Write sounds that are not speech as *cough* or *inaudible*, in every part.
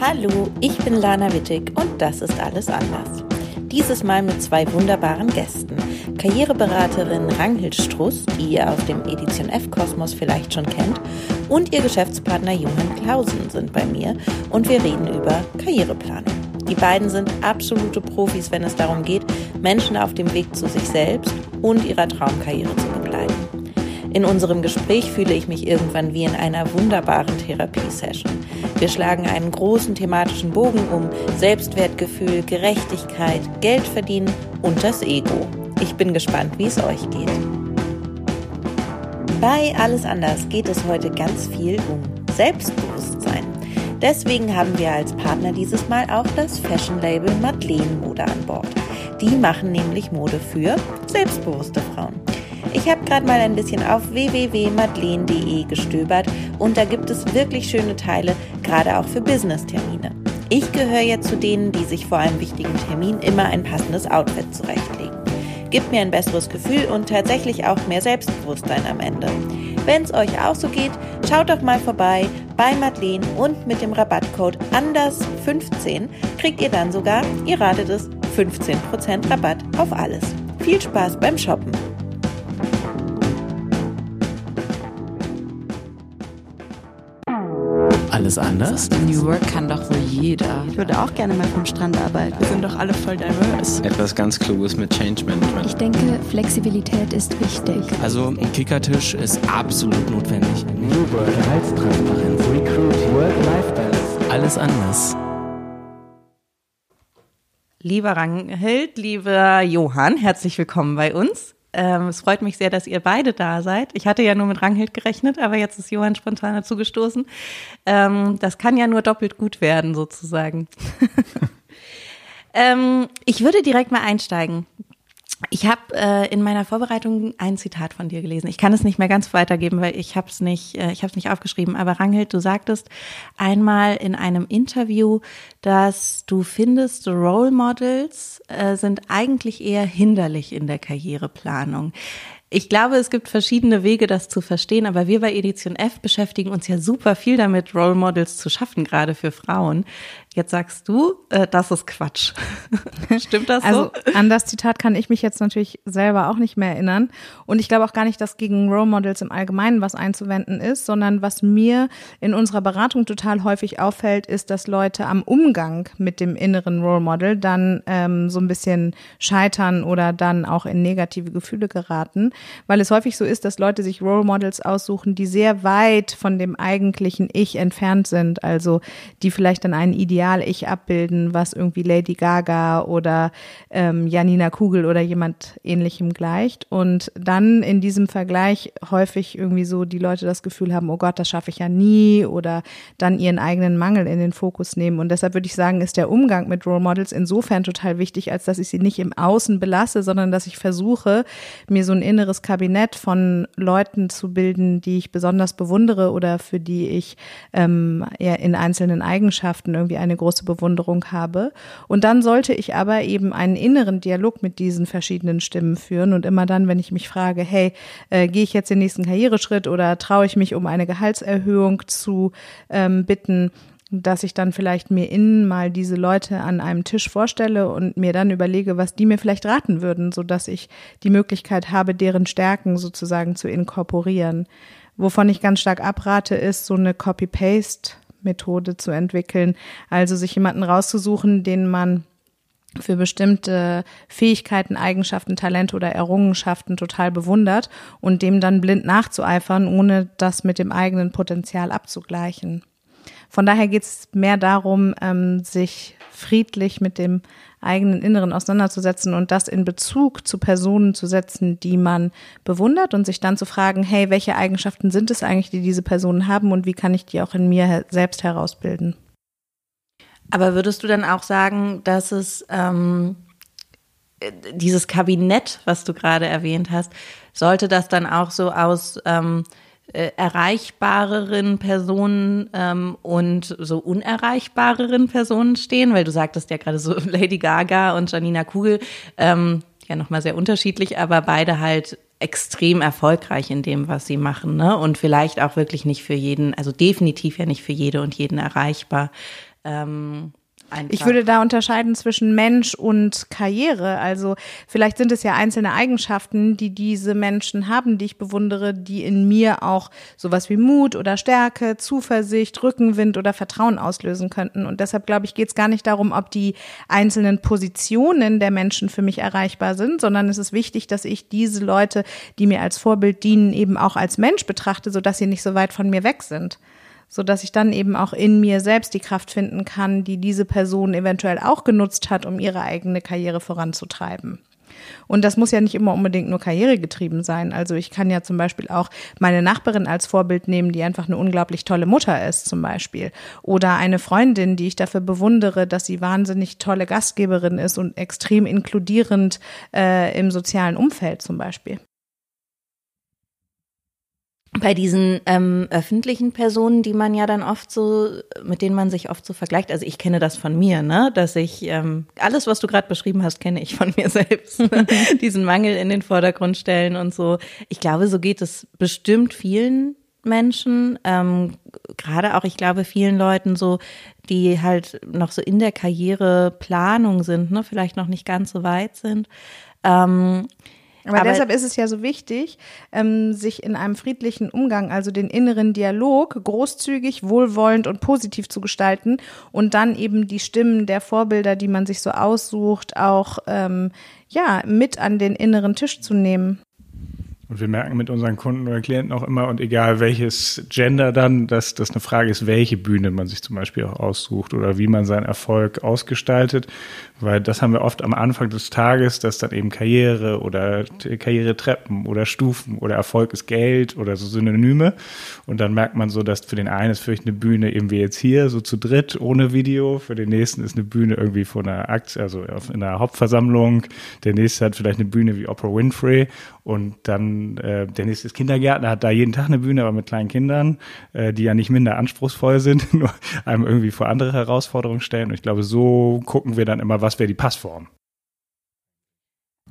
Hallo, ich bin Lana Wittig und das ist alles anders. Dieses Mal mit zwei wunderbaren Gästen. Karriereberaterin Ranghild Struss, die ihr aus dem Edition F Kosmos vielleicht schon kennt, und ihr Geschäftspartner Johann Clausen sind bei mir und wir reden über Karriereplanung. Die beiden sind absolute Profis, wenn es darum geht, Menschen auf dem Weg zu sich selbst und ihrer Traumkarriere zu begleiten. In unserem Gespräch fühle ich mich irgendwann wie in einer wunderbaren Therapiesession. Wir schlagen einen großen thematischen Bogen um Selbstwertgefühl, Gerechtigkeit, Geld verdienen und das Ego. Ich bin gespannt, wie es euch geht. Bei Alles anders geht es heute ganz viel um Selbstbewusstsein. Deswegen haben wir als Partner dieses Mal auch das Fashion-Label Madeleine Mode an Bord. Die machen nämlich Mode für selbstbewusste Frauen. Ich habe gerade mal ein bisschen auf www.madeleine.de gestöbert und da gibt es wirklich schöne Teile, gerade auch für Business-Termine. Ich gehöre jetzt zu denen, die sich vor einem wichtigen Termin immer ein passendes Outfit zurechtlegen. Gibt mir ein besseres Gefühl und tatsächlich auch mehr Selbstbewusstsein am Ende. Wenn es euch auch so geht, schaut doch mal vorbei bei Madeleine und mit dem Rabattcode ANDERS15 kriegt ihr dann sogar, ihr ratet es, 15% Rabatt auf alles. Viel Spaß beim Shoppen! Alles anders? New Work kann doch wohl jeder. Ich würde auch gerne mal vom Strand arbeiten. Wir sind doch alle voll diverse. Etwas ganz Kluges mit Change Management. Ich denke, Flexibilität ist wichtig. Also ein Kickertisch ist absolut notwendig. New Work, Gehaltstransparenz, Recruit, Work-Life-Balance. Alles anders. Lieber Ranghild, lieber Johann, herzlich willkommen bei uns. Ähm, es freut mich sehr, dass ihr beide da seid. Ich hatte ja nur mit Ranghild gerechnet, aber jetzt ist Johann spontan dazugestoßen. Ähm, das kann ja nur doppelt gut werden, sozusagen. *laughs* ähm, ich würde direkt mal einsteigen. Ich habe äh, in meiner Vorbereitung ein Zitat von dir gelesen. Ich kann es nicht mehr ganz weitergeben, weil ich habe es nicht, äh, ich habe nicht aufgeschrieben. Aber Ranghild, du sagtest einmal in einem Interview, dass du findest, Role Models äh, sind eigentlich eher hinderlich in der Karriereplanung. Ich glaube, es gibt verschiedene Wege, das zu verstehen, aber wir bei Edition F beschäftigen uns ja super viel damit, Role Models zu schaffen, gerade für Frauen. Jetzt sagst du, äh, das ist Quatsch. *laughs* Stimmt das also, so? An das Zitat kann ich mich jetzt natürlich selber auch nicht mehr erinnern. Und ich glaube auch gar nicht, dass gegen Role Models im Allgemeinen was einzuwenden ist, sondern was mir in unserer Beratung total häufig auffällt, ist, dass Leute am Umgang mit dem inneren Role Model dann ähm, so ein bisschen scheitern oder dann auch in negative Gefühle geraten, weil es häufig so ist, dass Leute sich Role Models aussuchen, die sehr weit von dem eigentlichen Ich entfernt sind, also die vielleicht dann einen Ideal Ideal-Ich abbilden, was irgendwie Lady Gaga oder ähm, Janina Kugel oder jemand ähnlichem gleicht. Und dann in diesem Vergleich häufig irgendwie so die Leute das Gefühl haben, oh Gott, das schaffe ich ja nie oder dann ihren eigenen Mangel in den Fokus nehmen. Und deshalb würde ich sagen, ist der Umgang mit Role Models insofern total wichtig, als dass ich sie nicht im Außen belasse, sondern dass ich versuche, mir so ein inneres Kabinett von Leuten zu bilden, die ich besonders bewundere oder für die ich ähm, in einzelnen Eigenschaften irgendwie eine große Bewunderung habe. Und dann sollte ich aber eben einen inneren Dialog mit diesen verschiedenen Stimmen führen. Und immer dann, wenn ich mich frage, hey, äh, gehe ich jetzt den nächsten Karriereschritt oder traue ich mich um eine Gehaltserhöhung zu ähm, bitten, dass ich dann vielleicht mir innen mal diese Leute an einem Tisch vorstelle und mir dann überlege, was die mir vielleicht raten würden, so dass ich die Möglichkeit habe, deren Stärken sozusagen zu inkorporieren. Wovon ich ganz stark abrate, ist so eine Copy-Paste Methode zu entwickeln. Also sich jemanden rauszusuchen, den man für bestimmte Fähigkeiten, Eigenschaften, Talente oder Errungenschaften total bewundert und dem dann blind nachzueifern, ohne das mit dem eigenen Potenzial abzugleichen. Von daher geht es mehr darum, ähm, sich friedlich mit dem eigenen Inneren auseinanderzusetzen und das in Bezug zu Personen zu setzen, die man bewundert und sich dann zu fragen, hey, welche Eigenschaften sind es eigentlich, die diese Personen haben und wie kann ich die auch in mir selbst herausbilden? Aber würdest du dann auch sagen, dass es ähm, dieses Kabinett, was du gerade erwähnt hast, sollte das dann auch so aus ähm, äh, erreichbareren Personen ähm, und so unerreichbareren Personen stehen, weil du sagtest ja gerade so *laughs* Lady Gaga und Janina Kugel, ähm, ja nochmal sehr unterschiedlich, aber beide halt extrem erfolgreich in dem, was sie machen, ne? Und vielleicht auch wirklich nicht für jeden, also definitiv ja nicht für jede und jeden erreichbar. Ähm, Einfach. Ich würde da unterscheiden zwischen Mensch und Karriere. Also vielleicht sind es ja einzelne Eigenschaften, die diese Menschen haben, die ich bewundere, die in mir auch sowas wie Mut oder Stärke, Zuversicht, Rückenwind oder Vertrauen auslösen könnten. Und deshalb glaube ich, geht es gar nicht darum, ob die einzelnen Positionen der Menschen für mich erreichbar sind, sondern es ist wichtig, dass ich diese Leute, die mir als Vorbild dienen, eben auch als Mensch betrachte, sodass sie nicht so weit von mir weg sind so dass ich dann eben auch in mir selbst die Kraft finden kann, die diese Person eventuell auch genutzt hat, um ihre eigene Karriere voranzutreiben. Und das muss ja nicht immer unbedingt nur karrieregetrieben sein. Also ich kann ja zum Beispiel auch meine Nachbarin als Vorbild nehmen, die einfach eine unglaublich tolle Mutter ist zum Beispiel. Oder eine Freundin, die ich dafür bewundere, dass sie wahnsinnig tolle Gastgeberin ist und extrem inkludierend äh, im sozialen Umfeld zum Beispiel bei diesen ähm, öffentlichen Personen, die man ja dann oft so, mit denen man sich oft so vergleicht. Also ich kenne das von mir, ne, dass ich ähm, alles, was du gerade beschrieben hast, kenne ich von *laughs* mir selbst. *laughs* Diesen Mangel in den Vordergrund stellen und so. Ich glaube, so geht es bestimmt vielen Menschen, ähm, gerade auch, ich glaube, vielen Leuten so, die halt noch so in der Karriereplanung sind, ne, vielleicht noch nicht ganz so weit sind. Ähm, aber, Aber, deshalb ist es ja so wichtig, ähm, sich in einem friedlichen Umgang, also den inneren Dialog, großzügig, wohlwollend und positiv zu gestalten und dann eben die Stimmen der Vorbilder, die man sich so aussucht, auch ähm, ja mit an den inneren Tisch zu nehmen. Und wir merken mit unseren Kunden oder Klienten auch immer, und egal welches Gender dann, dass das eine Frage ist, welche Bühne man sich zum Beispiel auch aussucht oder wie man seinen Erfolg ausgestaltet. Weil das haben wir oft am Anfang des Tages, dass dann eben Karriere oder Karrieretreppen oder Stufen oder Erfolg ist Geld oder so Synonyme. Und dann merkt man so, dass für den einen ist vielleicht eine Bühne eben wie jetzt hier, so zu dritt, ohne Video. Für den nächsten ist eine Bühne irgendwie von einer Aktie, also in einer Hauptversammlung. Der nächste hat vielleicht eine Bühne wie Oprah Winfrey. Und dann äh, der nächste ist Kindergärtner, hat da jeden Tag eine Bühne, aber mit kleinen Kindern, äh, die ja nicht minder anspruchsvoll sind, *laughs* nur einem irgendwie vor andere Herausforderungen stellen. Und ich glaube, so gucken wir dann immer, was wäre die Passform.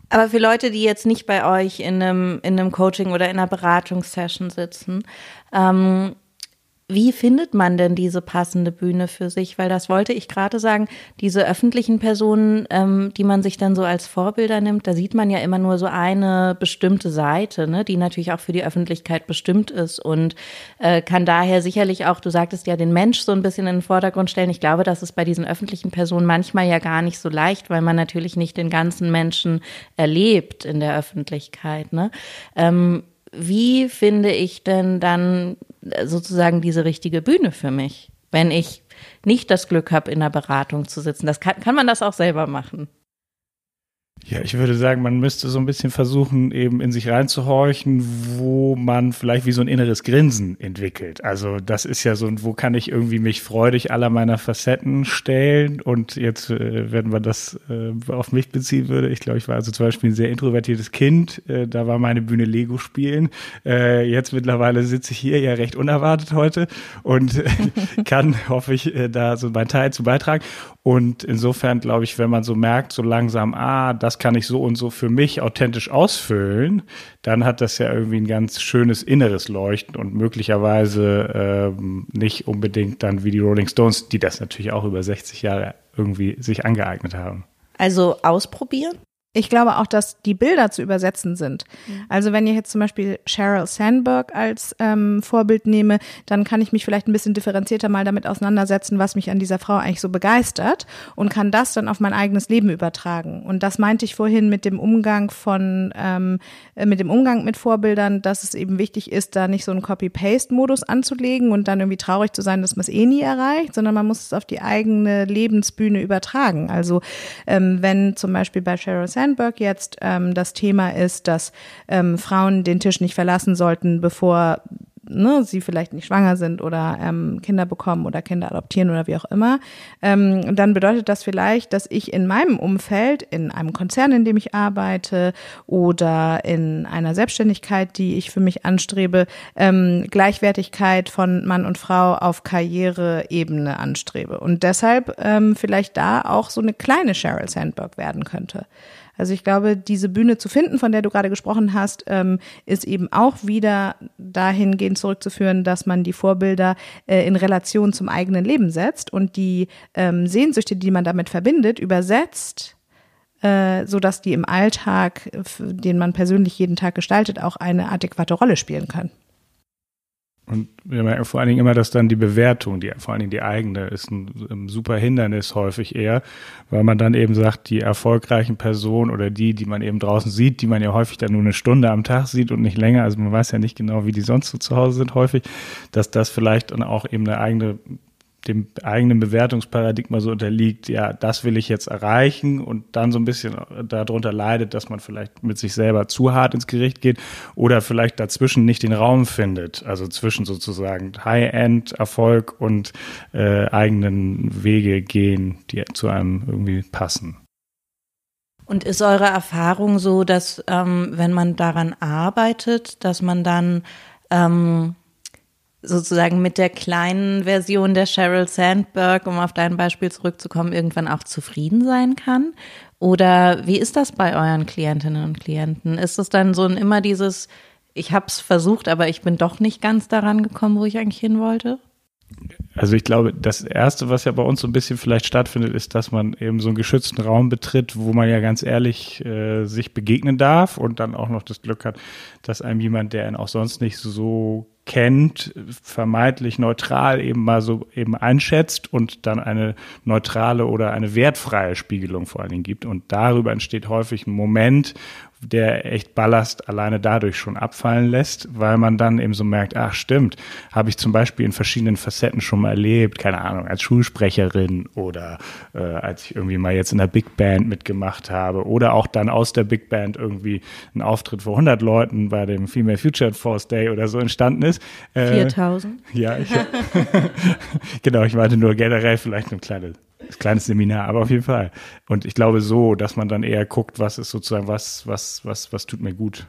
Aber für Leute, die jetzt nicht bei euch in einem, in einem Coaching oder in einer Beratungssession sitzen, ähm, wie findet man denn diese passende Bühne für sich? Weil das wollte ich gerade sagen, diese öffentlichen Personen, ähm, die man sich dann so als Vorbilder nimmt, da sieht man ja immer nur so eine bestimmte Seite, ne, die natürlich auch für die Öffentlichkeit bestimmt ist und äh, kann daher sicherlich auch, du sagtest ja, den Mensch so ein bisschen in den Vordergrund stellen. Ich glaube, das ist bei diesen öffentlichen Personen manchmal ja gar nicht so leicht, weil man natürlich nicht den ganzen Menschen erlebt in der Öffentlichkeit. Ne? Ähm, wie finde ich denn dann sozusagen diese richtige Bühne für mich, wenn ich nicht das Glück habe, in der Beratung zu sitzen? Das kann, kann man das auch selber machen. Ja, ich würde sagen, man müsste so ein bisschen versuchen, eben in sich reinzuhorchen, wo man vielleicht wie so ein inneres Grinsen entwickelt. Also das ist ja so, wo kann ich irgendwie mich freudig aller meiner Facetten stellen? Und jetzt, äh, wenn man das äh, auf mich beziehen würde, ich glaube, ich war also zum Beispiel ein sehr introvertiertes Kind. Äh, da war meine Bühne Lego spielen. Jetzt mittlerweile sitze ich hier ja recht unerwartet heute und *laughs* kann, hoffe ich, da so meinen Teil zu beitragen. Und insofern glaube ich, wenn man so merkt, so langsam, ah, das kann ich so und so für mich authentisch ausfüllen, dann hat das ja irgendwie ein ganz schönes inneres Leuchten und möglicherweise ähm, nicht unbedingt dann wie die Rolling Stones, die das natürlich auch über 60 Jahre irgendwie sich angeeignet haben. Also ausprobieren? Ich glaube auch, dass die Bilder zu übersetzen sind. Mhm. Also wenn ihr jetzt zum Beispiel Sheryl Sandberg als ähm, Vorbild nehme, dann kann ich mich vielleicht ein bisschen differenzierter mal damit auseinandersetzen, was mich an dieser Frau eigentlich so begeistert und kann das dann auf mein eigenes Leben übertragen. Und das meinte ich vorhin mit dem Umgang von, ähm, äh, mit dem Umgang mit Vorbildern, dass es eben wichtig ist, da nicht so einen Copy-Paste-Modus anzulegen und dann irgendwie traurig zu sein, dass man es eh nie erreicht, sondern man muss es auf die eigene Lebensbühne übertragen. Also ähm, wenn zum Beispiel bei Sheryl Sandberg Steinberg jetzt ähm, das Thema ist, dass ähm, Frauen den Tisch nicht verlassen sollten, bevor ne, sie vielleicht nicht schwanger sind oder ähm, Kinder bekommen oder Kinder adoptieren oder wie auch immer, ähm, dann bedeutet das vielleicht, dass ich in meinem Umfeld, in einem Konzern, in dem ich arbeite oder in einer Selbstständigkeit, die ich für mich anstrebe, ähm, Gleichwertigkeit von Mann und Frau auf Karriereebene anstrebe und deshalb ähm, vielleicht da auch so eine kleine Sheryl Sandberg werden könnte. Also ich glaube, diese Bühne zu finden, von der du gerade gesprochen hast, ähm, ist eben auch wieder dahingehend zurückzuführen, dass man die Vorbilder äh, in Relation zum eigenen Leben setzt und die ähm, Sehnsüchte, die man damit verbindet, übersetzt äh, so dass die im Alltag, den man persönlich jeden Tag gestaltet, auch eine adäquate Rolle spielen können. Und wir merken vor allen Dingen immer, dass dann die Bewertung, die vor allen Dingen die eigene, ist ein, ein, super Hindernis häufig eher, weil man dann eben sagt, die erfolgreichen Personen oder die, die man eben draußen sieht, die man ja häufig dann nur eine Stunde am Tag sieht und nicht länger, also man weiß ja nicht genau, wie die sonst so zu Hause sind häufig, dass das vielleicht dann auch eben eine eigene dem eigenen Bewertungsparadigma so unterliegt, ja, das will ich jetzt erreichen und dann so ein bisschen darunter leidet, dass man vielleicht mit sich selber zu hart ins Gericht geht oder vielleicht dazwischen nicht den Raum findet, also zwischen sozusagen High-End-Erfolg und äh, eigenen Wege gehen, die zu einem irgendwie passen. Und ist eure Erfahrung so, dass ähm, wenn man daran arbeitet, dass man dann ähm, sozusagen mit der kleinen Version der Sheryl Sandberg, um auf dein Beispiel zurückzukommen, irgendwann auch zufrieden sein kann? Oder wie ist das bei euren Klientinnen und Klienten? Ist es dann so ein immer dieses, ich habe es versucht, aber ich bin doch nicht ganz daran gekommen, wo ich eigentlich hin wollte? Also ich glaube, das Erste, was ja bei uns so ein bisschen vielleicht stattfindet, ist, dass man eben so einen geschützten Raum betritt, wo man ja ganz ehrlich äh, sich begegnen darf und dann auch noch das Glück hat, dass einem jemand, der ihn auch sonst nicht so kennt, vermeintlich neutral eben mal so eben einschätzt und dann eine neutrale oder eine wertfreie Spiegelung vor allen Dingen gibt. Und darüber entsteht häufig ein Moment, der echt Ballast alleine dadurch schon abfallen lässt, weil man dann eben so merkt, ach stimmt, habe ich zum Beispiel in verschiedenen Facetten schon mal erlebt, keine Ahnung, als Schulsprecherin oder äh, als ich irgendwie mal jetzt in der Big Band mitgemacht habe oder auch dann aus der Big Band irgendwie ein Auftritt vor 100 Leuten bei dem Female Future Force Day oder so entstanden ist. Äh, 4000? Ja, ich, *laughs* genau, ich meinte nur generell vielleicht eine kleine kleines Seminar, aber auf jeden Fall. Und ich glaube so, dass man dann eher guckt, was ist sozusagen, was, was, was, was tut mir gut.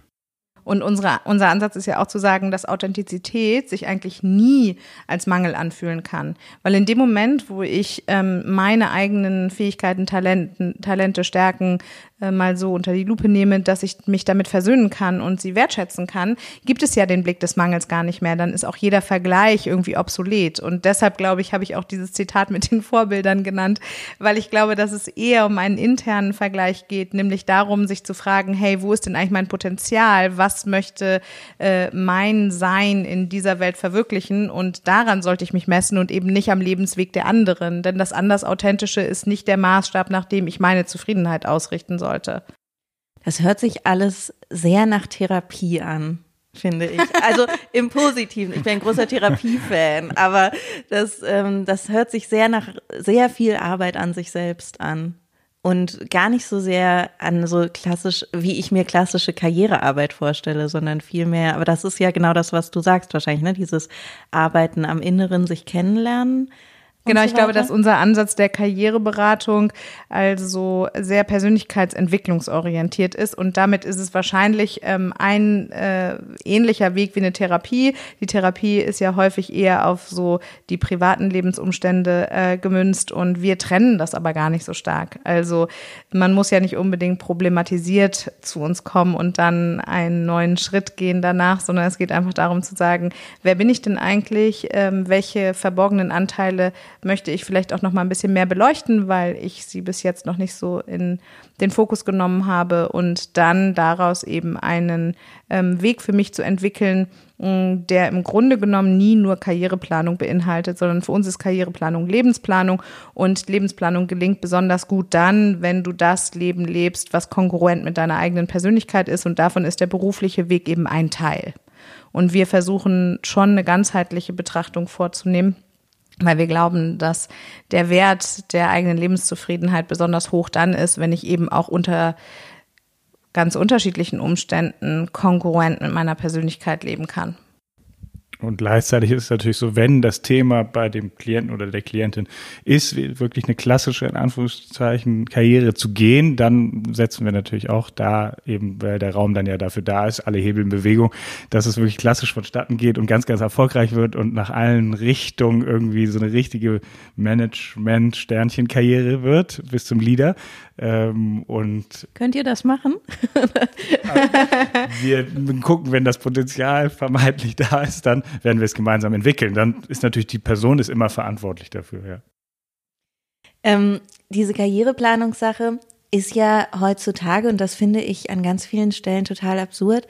Und unsere, unser Ansatz ist ja auch zu sagen, dass Authentizität sich eigentlich nie als Mangel anfühlen kann. Weil in dem Moment, wo ich ähm, meine eigenen Fähigkeiten, Talenten, Talente, Stärken äh, mal so unter die Lupe nehme, dass ich mich damit versöhnen kann und sie wertschätzen kann, gibt es ja den Blick des Mangels gar nicht mehr. Dann ist auch jeder Vergleich irgendwie obsolet. Und deshalb, glaube ich, habe ich auch dieses Zitat mit den Vorbildern genannt, weil ich glaube, dass es eher um einen internen Vergleich geht, nämlich darum, sich zu fragen, hey, wo ist denn eigentlich mein Potenzial? Was möchte äh, mein Sein in dieser Welt verwirklichen? Und daran sollte ich mich messen und eben nicht am Lebensweg der anderen. Denn das anders Authentische ist nicht der Maßstab, nach dem ich meine Zufriedenheit ausrichten soll sollte. Das hört sich alles sehr nach Therapie an finde ich. Also im *laughs* Positiven. Ich bin ein großer Therapiefan, aber das, ähm, das hört sich sehr nach sehr viel Arbeit an sich selbst an. Und gar nicht so sehr an so klassisch, wie ich mir klassische Karrierearbeit vorstelle, sondern vielmehr, aber das ist ja genau das, was du sagst wahrscheinlich, ne? Dieses Arbeiten am Inneren, sich kennenlernen. Genau, ich glaube, dass unser Ansatz der Karriereberatung also sehr persönlichkeitsentwicklungsorientiert ist und damit ist es wahrscheinlich ähm, ein äh, ähnlicher Weg wie eine Therapie. Die Therapie ist ja häufig eher auf so die privaten Lebensumstände äh, gemünzt und wir trennen das aber gar nicht so stark. Also man muss ja nicht unbedingt problematisiert zu uns kommen und dann einen neuen Schritt gehen danach, sondern es geht einfach darum zu sagen, wer bin ich denn eigentlich, ähm, welche verborgenen Anteile möchte ich vielleicht auch noch mal ein bisschen mehr beleuchten, weil ich sie bis jetzt noch nicht so in den Fokus genommen habe und dann daraus eben einen ähm, Weg für mich zu entwickeln, mm, der im Grunde genommen nie nur Karriereplanung beinhaltet, sondern für uns ist Karriereplanung Lebensplanung und Lebensplanung gelingt besonders gut dann, wenn du das Leben lebst, was kongruent mit deiner eigenen Persönlichkeit ist und davon ist der berufliche Weg eben ein Teil. Und wir versuchen schon eine ganzheitliche Betrachtung vorzunehmen weil wir glauben, dass der Wert der eigenen Lebenszufriedenheit besonders hoch dann ist, wenn ich eben auch unter ganz unterschiedlichen Umständen kongruent mit meiner Persönlichkeit leben kann. Und gleichzeitig ist es natürlich so, wenn das Thema bei dem Klienten oder der Klientin ist, wirklich eine klassische, in Anführungszeichen, Karriere zu gehen, dann setzen wir natürlich auch da eben, weil der Raum dann ja dafür da ist, alle Hebel in Bewegung, dass es wirklich klassisch vonstatten geht und ganz, ganz erfolgreich wird und nach allen Richtungen irgendwie so eine richtige Management-Sternchen-Karriere wird bis zum Leader. Ähm, und Könnt ihr das machen? *laughs* wir gucken, wenn das Potenzial vermeintlich da ist, dann werden wir es gemeinsam entwickeln. Dann ist natürlich die Person ist immer verantwortlich dafür, ja. Ähm, diese Karriereplanungssache ist ja heutzutage, und das finde ich an ganz vielen Stellen total absurd,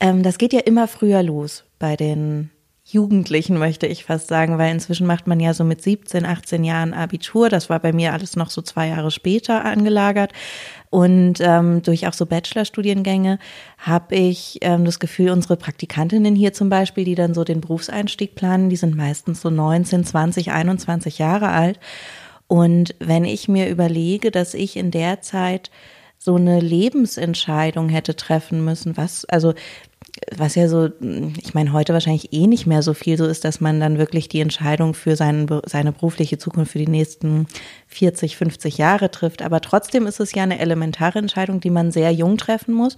ähm, das geht ja immer früher los bei den Jugendlichen, möchte ich fast sagen, weil inzwischen macht man ja so mit 17, 18 Jahren Abitur. Das war bei mir alles noch so zwei Jahre später angelagert. Und ähm, durch auch so Bachelorstudiengänge habe ich ähm, das Gefühl, unsere Praktikantinnen hier zum Beispiel, die dann so den Berufseinstieg planen, die sind meistens so 19, 20, 21 Jahre alt. Und wenn ich mir überlege, dass ich in der Zeit so eine Lebensentscheidung hätte treffen müssen, was, also was ja so, ich meine, heute wahrscheinlich eh nicht mehr so viel so ist, dass man dann wirklich die Entscheidung für seinen, seine berufliche Zukunft für die nächsten 40, 50 Jahre trifft. Aber trotzdem ist es ja eine elementare Entscheidung, die man sehr jung treffen muss.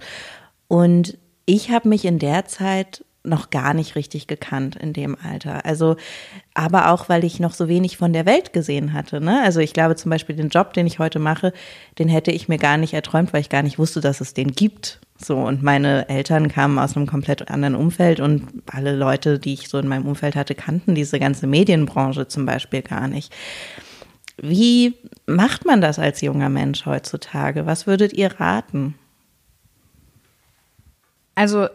Und ich habe mich in der Zeit noch gar nicht richtig gekannt in dem Alter. Also, aber auch, weil ich noch so wenig von der Welt gesehen hatte. Ne? Also ich glaube zum Beispiel den Job, den ich heute mache, den hätte ich mir gar nicht erträumt, weil ich gar nicht wusste, dass es den gibt. So, und meine Eltern kamen aus einem komplett anderen Umfeld und alle Leute, die ich so in meinem Umfeld hatte, kannten diese ganze Medienbranche zum Beispiel gar nicht. Wie macht man das als junger Mensch heutzutage? Was würdet ihr raten? Also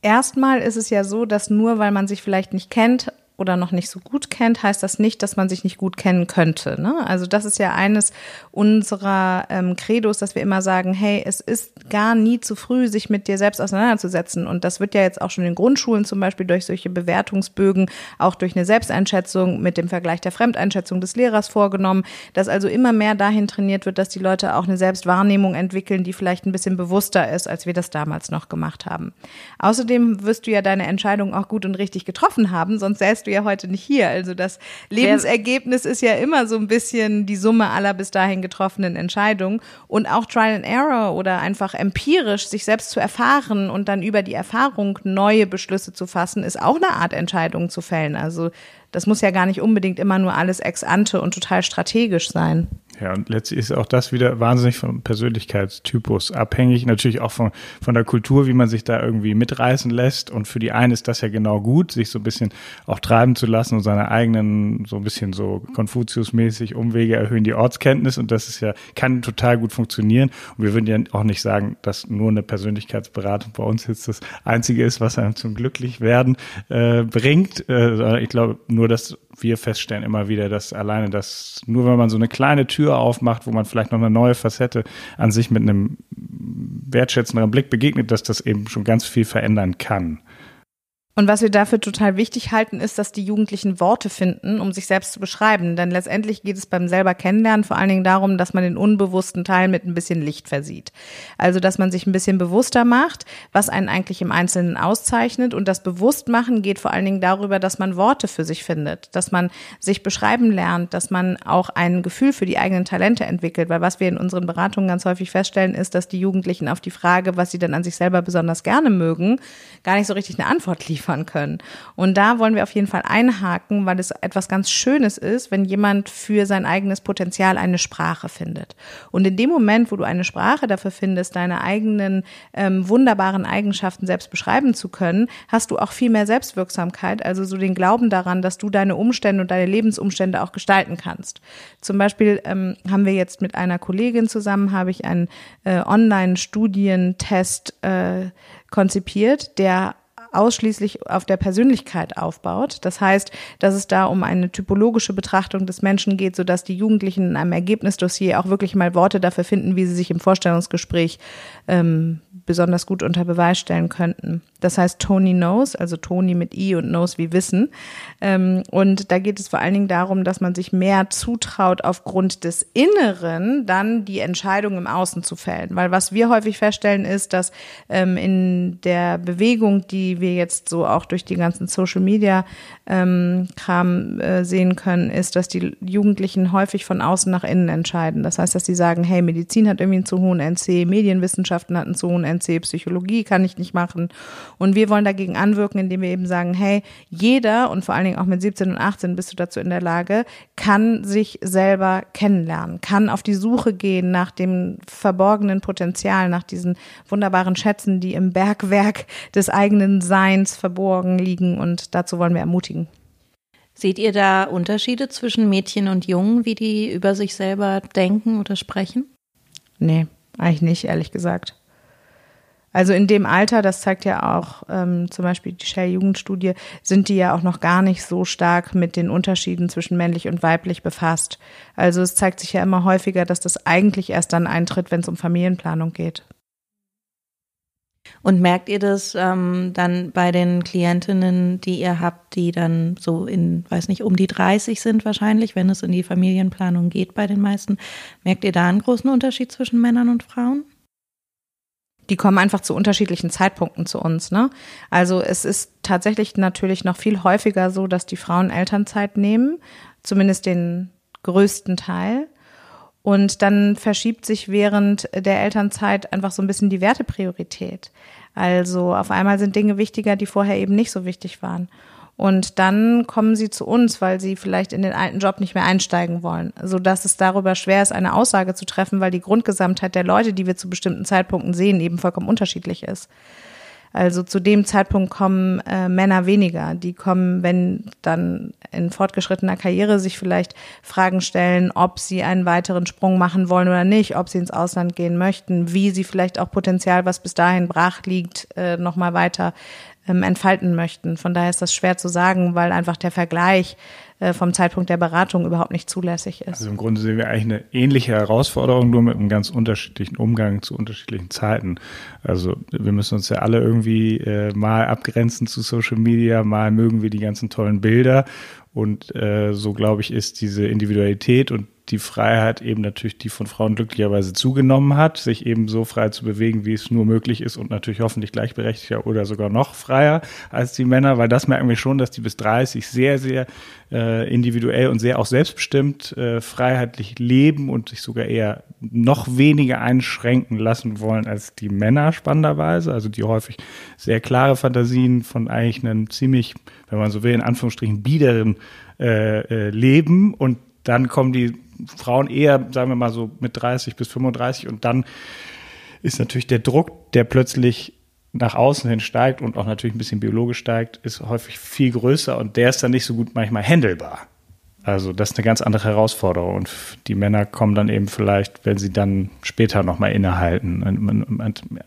erstmal ist es ja so, dass nur weil man sich vielleicht nicht kennt, oder noch nicht so gut kennt, heißt das nicht, dass man sich nicht gut kennen könnte. Ne? Also das ist ja eines unserer ähm, Credos, dass wir immer sagen, hey, es ist gar nie zu früh, sich mit dir selbst auseinanderzusetzen. Und das wird ja jetzt auch schon in Grundschulen zum Beispiel durch solche Bewertungsbögen, auch durch eine Selbsteinschätzung mit dem Vergleich der Fremdeinschätzung des Lehrers vorgenommen, dass also immer mehr dahin trainiert wird, dass die Leute auch eine Selbstwahrnehmung entwickeln, die vielleicht ein bisschen bewusster ist, als wir das damals noch gemacht haben. Außerdem wirst du ja deine Entscheidung auch gut und richtig getroffen haben, sonst säßt wärst du ja heute nicht hier. Also das Lebensergebnis ist ja immer so ein bisschen die Summe aller bis dahin getroffenen Entscheidungen und auch Trial and Error oder einfach empirisch sich selbst zu erfahren und dann über die Erfahrung neue Beschlüsse zu fassen, ist auch eine Art Entscheidung zu fällen. Also das muss ja gar nicht unbedingt immer nur alles ex ante und total strategisch sein. Ja, und letztlich ist auch das wieder wahnsinnig vom Persönlichkeitstypus abhängig. Natürlich auch von, von der Kultur, wie man sich da irgendwie mitreißen lässt. Und für die einen ist das ja genau gut, sich so ein bisschen auch treiben zu lassen und seine eigenen, so ein bisschen so Konfuzius-mäßig Umwege erhöhen die Ortskenntnis. Und das ist ja, kann total gut funktionieren. Und wir würden ja auch nicht sagen, dass nur eine Persönlichkeitsberatung bei uns jetzt das Einzige ist, was einem zum Glücklichwerden äh, bringt. Äh, ich glaube nur, dass wir feststellen immer wieder, dass alleine das, nur wenn man so eine kleine Tür aufmacht, wo man vielleicht noch eine neue Facette an sich mit einem wertschätzenderen Blick begegnet, dass das eben schon ganz viel verändern kann. Und was wir dafür total wichtig halten, ist, dass die Jugendlichen Worte finden, um sich selbst zu beschreiben. Denn letztendlich geht es beim selber Kennenlernen vor allen Dingen darum, dass man den unbewussten Teil mit ein bisschen Licht versieht. Also, dass man sich ein bisschen bewusster macht, was einen eigentlich im Einzelnen auszeichnet. Und das Bewusstmachen geht vor allen Dingen darüber, dass man Worte für sich findet, dass man sich beschreiben lernt, dass man auch ein Gefühl für die eigenen Talente entwickelt. Weil was wir in unseren Beratungen ganz häufig feststellen, ist, dass die Jugendlichen auf die Frage, was sie denn an sich selber besonders gerne mögen, gar nicht so richtig eine Antwort liefern liefern können. Und da wollen wir auf jeden Fall einhaken, weil es etwas ganz Schönes ist, wenn jemand für sein eigenes Potenzial eine Sprache findet. Und in dem Moment, wo du eine Sprache dafür findest, deine eigenen ähm, wunderbaren Eigenschaften selbst beschreiben zu können, hast du auch viel mehr Selbstwirksamkeit, also so den Glauben daran, dass du deine Umstände und deine Lebensumstände auch gestalten kannst. Zum Beispiel ähm, haben wir jetzt mit einer Kollegin zusammen, habe ich einen äh, Online-Studientest äh, konzipiert, der ausschließlich auf der Persönlichkeit aufbaut. Das heißt, dass es da um eine typologische Betrachtung des Menschen geht, sodass die Jugendlichen in einem Ergebnisdossier auch wirklich mal Worte dafür finden, wie sie sich im Vorstellungsgespräch ähm, besonders gut unter Beweis stellen könnten. Das heißt Tony Knows, also Tony mit I und Knows wie Wissen. Ähm, und da geht es vor allen Dingen darum, dass man sich mehr zutraut, aufgrund des Inneren dann die Entscheidung im Außen zu fällen. Weil was wir häufig feststellen ist, dass ähm, in der Bewegung, die wir jetzt so auch durch die ganzen Social Media ähm, Kram äh, sehen können, ist, dass die Jugendlichen häufig von außen nach innen entscheiden. Das heißt, dass sie sagen, hey, Medizin hat irgendwie einen zu hohen NC, Medienwissenschaften hat einen zu hohen NC, Psychologie kann ich nicht machen. Und wir wollen dagegen anwirken, indem wir eben sagen, hey, jeder und vor allen Dingen auch mit 17 und 18 bist du dazu in der Lage, kann sich selber kennenlernen, kann auf die Suche gehen nach dem verborgenen Potenzial, nach diesen wunderbaren Schätzen, die im Bergwerk des eigenen Seins verborgen liegen. Und dazu wollen wir ermutigen. Seht ihr da Unterschiede zwischen Mädchen und Jungen, wie die über sich selber denken oder sprechen? Nee, eigentlich nicht, ehrlich gesagt. Also in dem Alter, das zeigt ja auch ähm, zum Beispiel die Shell-Jugendstudie, sind die ja auch noch gar nicht so stark mit den Unterschieden zwischen männlich und weiblich befasst. Also es zeigt sich ja immer häufiger, dass das eigentlich erst dann eintritt, wenn es um Familienplanung geht. Und merkt ihr das ähm, dann bei den Klientinnen, die ihr habt, die dann so in, weiß nicht, um die 30 sind wahrscheinlich, wenn es in die Familienplanung geht bei den meisten, merkt ihr da einen großen Unterschied zwischen Männern und Frauen? die kommen einfach zu unterschiedlichen Zeitpunkten zu uns. Ne? Also es ist tatsächlich natürlich noch viel häufiger so, dass die Frauen Elternzeit nehmen, zumindest den größten Teil. Und dann verschiebt sich während der Elternzeit einfach so ein bisschen die Wertepriorität. Also auf einmal sind Dinge wichtiger, die vorher eben nicht so wichtig waren. Und dann kommen sie zu uns, weil sie vielleicht in den alten Job nicht mehr einsteigen wollen, so dass es darüber schwer ist, eine Aussage zu treffen, weil die Grundgesamtheit der Leute, die wir zu bestimmten Zeitpunkten sehen, eben vollkommen unterschiedlich ist. Also zu dem Zeitpunkt kommen äh, Männer weniger. Die kommen, wenn dann in fortgeschrittener Karriere sich vielleicht Fragen stellen, ob sie einen weiteren Sprung machen wollen oder nicht, ob sie ins Ausland gehen möchten, wie sie vielleicht auch Potenzial, was bis dahin brach liegt, äh, nochmal weiter ähm, entfalten möchten. Von daher ist das schwer zu sagen, weil einfach der Vergleich vom Zeitpunkt der Beratung überhaupt nicht zulässig ist. Also im Grunde sehen wir eigentlich eine ähnliche Herausforderung, nur mit einem ganz unterschiedlichen Umgang zu unterschiedlichen Zeiten. Also wir müssen uns ja alle irgendwie äh, mal abgrenzen zu Social Media, mal mögen wir die ganzen tollen Bilder und äh, so glaube ich ist diese Individualität und die Freiheit eben natürlich die von Frauen glücklicherweise zugenommen hat, sich eben so frei zu bewegen, wie es nur möglich ist und natürlich hoffentlich gleichberechtigter oder sogar noch freier als die Männer, weil das merken wir schon, dass die bis 30 sehr, sehr äh, individuell und sehr auch selbstbestimmt äh, freiheitlich leben und sich sogar eher noch weniger einschränken lassen wollen als die Männer spannenderweise, also die häufig sehr klare Fantasien von eigentlich einem ziemlich, wenn man so will, in Anführungsstrichen biederen äh, äh, Leben und dann kommen die Frauen eher, sagen wir mal so mit 30 bis 35 und dann ist natürlich der Druck, der plötzlich nach außen hin steigt und auch natürlich ein bisschen biologisch steigt, ist häufig viel größer und der ist dann nicht so gut manchmal handelbar. Also das ist eine ganz andere Herausforderung und die Männer kommen dann eben vielleicht, wenn sie dann später nochmal innehalten,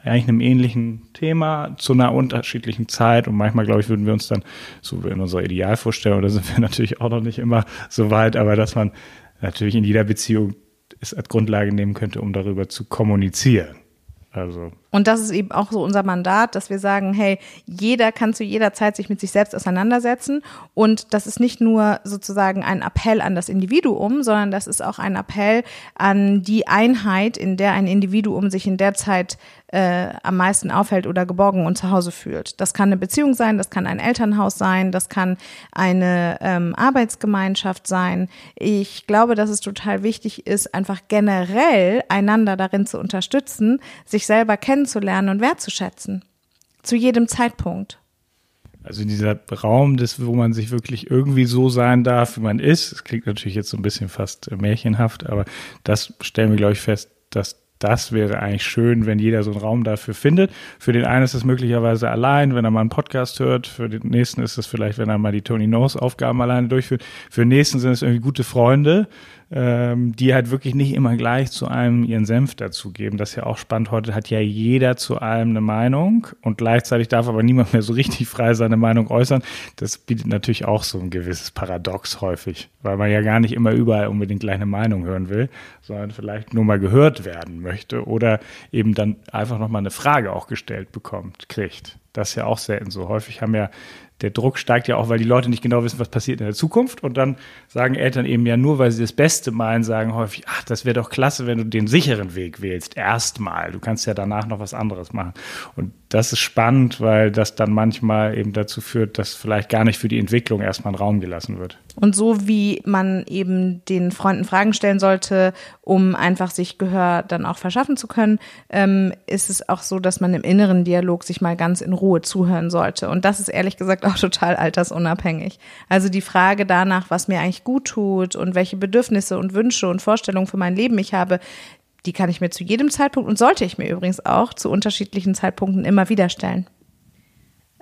eigentlich einem ähnlichen Thema zu einer unterschiedlichen Zeit und manchmal, glaube ich, würden wir uns dann, so in unserer Idealvorstellung, da sind wir *laughs* natürlich auch noch nicht immer so weit, aber dass man natürlich in jeder Beziehung es als Grundlage nehmen könnte, um darüber zu kommunizieren. Also. Und das ist eben auch so unser Mandat, dass wir sagen, hey, jeder kann zu jeder Zeit sich mit sich selbst auseinandersetzen. Und das ist nicht nur sozusagen ein Appell an das Individuum, sondern das ist auch ein Appell an die Einheit, in der ein Individuum sich in der Zeit äh, am meisten aufhält oder geborgen und zu Hause fühlt. Das kann eine Beziehung sein, das kann ein Elternhaus sein, das kann eine ähm, Arbeitsgemeinschaft sein. Ich glaube, dass es total wichtig ist, einfach generell einander darin zu unterstützen, sich selber kennenzulernen und wertzuschätzen. Zu jedem Zeitpunkt. Also dieser Raum, des, wo man sich wirklich irgendwie so sein darf, wie man ist. Das klingt natürlich jetzt so ein bisschen fast märchenhaft, aber das stellen wir, glaube ich, fest, dass das wäre eigentlich schön, wenn jeder so einen Raum dafür findet. Für den einen ist es möglicherweise allein, wenn er mal einen Podcast hört. Für den nächsten ist es vielleicht, wenn er mal die Tony Nose Aufgaben alleine durchführt. Für den nächsten sind es irgendwie gute Freunde, ähm, die halt wirklich nicht immer gleich zu einem ihren Senf dazugeben. Das ist ja auch spannend. Heute hat ja jeder zu allem eine Meinung und gleichzeitig darf aber niemand mehr so richtig frei seine Meinung äußern. Das bietet natürlich auch so ein gewisses Paradox häufig, weil man ja gar nicht immer überall unbedingt gleich eine Meinung hören will, sondern vielleicht nur mal gehört werden möchte oder eben dann einfach nochmal eine Frage auch gestellt bekommt, kriegt. Das ist ja auch selten so. Häufig haben ja der Druck steigt ja auch, weil die Leute nicht genau wissen, was passiert in der Zukunft. Und dann sagen Eltern eben ja nur, weil sie das Beste meinen, sagen häufig, ach, das wäre doch klasse, wenn du den sicheren Weg wählst. Erstmal. Du kannst ja danach noch was anderes machen. Und das ist spannend, weil das dann manchmal eben dazu führt, dass vielleicht gar nicht für die Entwicklung erstmal Raum gelassen wird. Und so wie man eben den Freunden Fragen stellen sollte, um einfach sich Gehör dann auch verschaffen zu können, ähm, ist es auch so, dass man im inneren Dialog sich mal ganz in Ruhe zuhören sollte. Und das ist ehrlich gesagt auch *laughs* total altersunabhängig. Also die Frage danach, was mir eigentlich gut tut und welche Bedürfnisse und Wünsche und Vorstellungen für mein Leben ich habe, die kann ich mir zu jedem Zeitpunkt und sollte ich mir übrigens auch zu unterschiedlichen Zeitpunkten immer wieder stellen.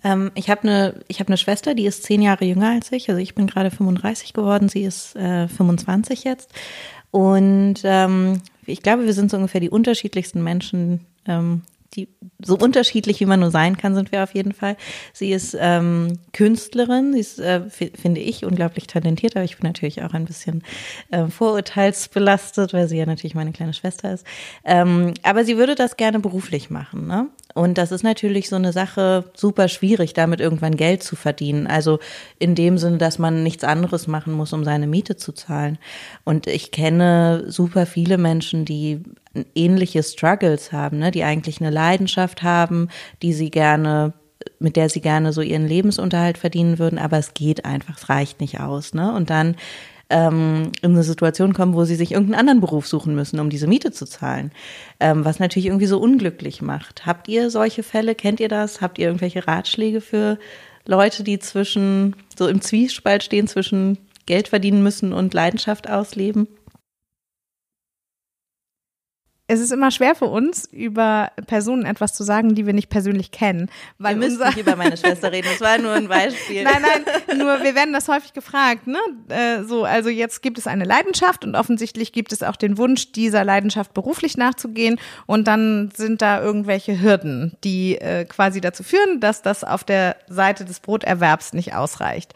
Ähm, ich habe eine habe eine Schwester, die ist zehn Jahre jünger als ich. Also ich bin gerade 35 geworden, sie ist äh, 25 jetzt. Und ähm, ich glaube, wir sind so ungefähr die unterschiedlichsten Menschen, ähm, die so unterschiedlich wie man nur sein kann, sind wir auf jeden Fall. Sie ist ähm, Künstlerin, sie ist, äh, finde ich, unglaublich talentiert, aber ich bin natürlich auch ein bisschen äh, vorurteilsbelastet, weil sie ja natürlich meine kleine Schwester ist. Ähm, aber sie würde das gerne beruflich machen, ne? Und das ist natürlich so eine Sache super schwierig, damit irgendwann Geld zu verdienen. Also in dem Sinne, dass man nichts anderes machen muss, um seine Miete zu zahlen. Und ich kenne super viele Menschen, die ähnliche Struggles haben, ne? die eigentlich eine Leidenschaft haben, die sie gerne mit der sie gerne so ihren Lebensunterhalt verdienen würden, aber es geht einfach, es reicht nicht aus. Ne? Und dann ähm, in eine Situation kommen, wo sie sich irgendeinen anderen Beruf suchen müssen, um diese Miete zu zahlen. Ähm, was natürlich irgendwie so unglücklich macht. Habt ihr solche Fälle? Kennt ihr das? Habt ihr irgendwelche Ratschläge für Leute, die zwischen, so im Zwiespalt stehen zwischen Geld verdienen müssen und Leidenschaft ausleben? Es ist immer schwer für uns, über Personen etwas zu sagen, die wir nicht persönlich kennen. Weil wir müssen nicht über meine Schwester reden, das war nur ein Beispiel. nein, nein, nur wir werden das häufig gefragt, ne? Äh, so, also jetzt gibt es eine Leidenschaft und offensichtlich gibt es auch den Wunsch, dieser Leidenschaft beruflich nachzugehen und dann sind da irgendwelche Hürden, die äh, quasi dazu führen, dass das auf der Seite des Broterwerbs nicht ausreicht.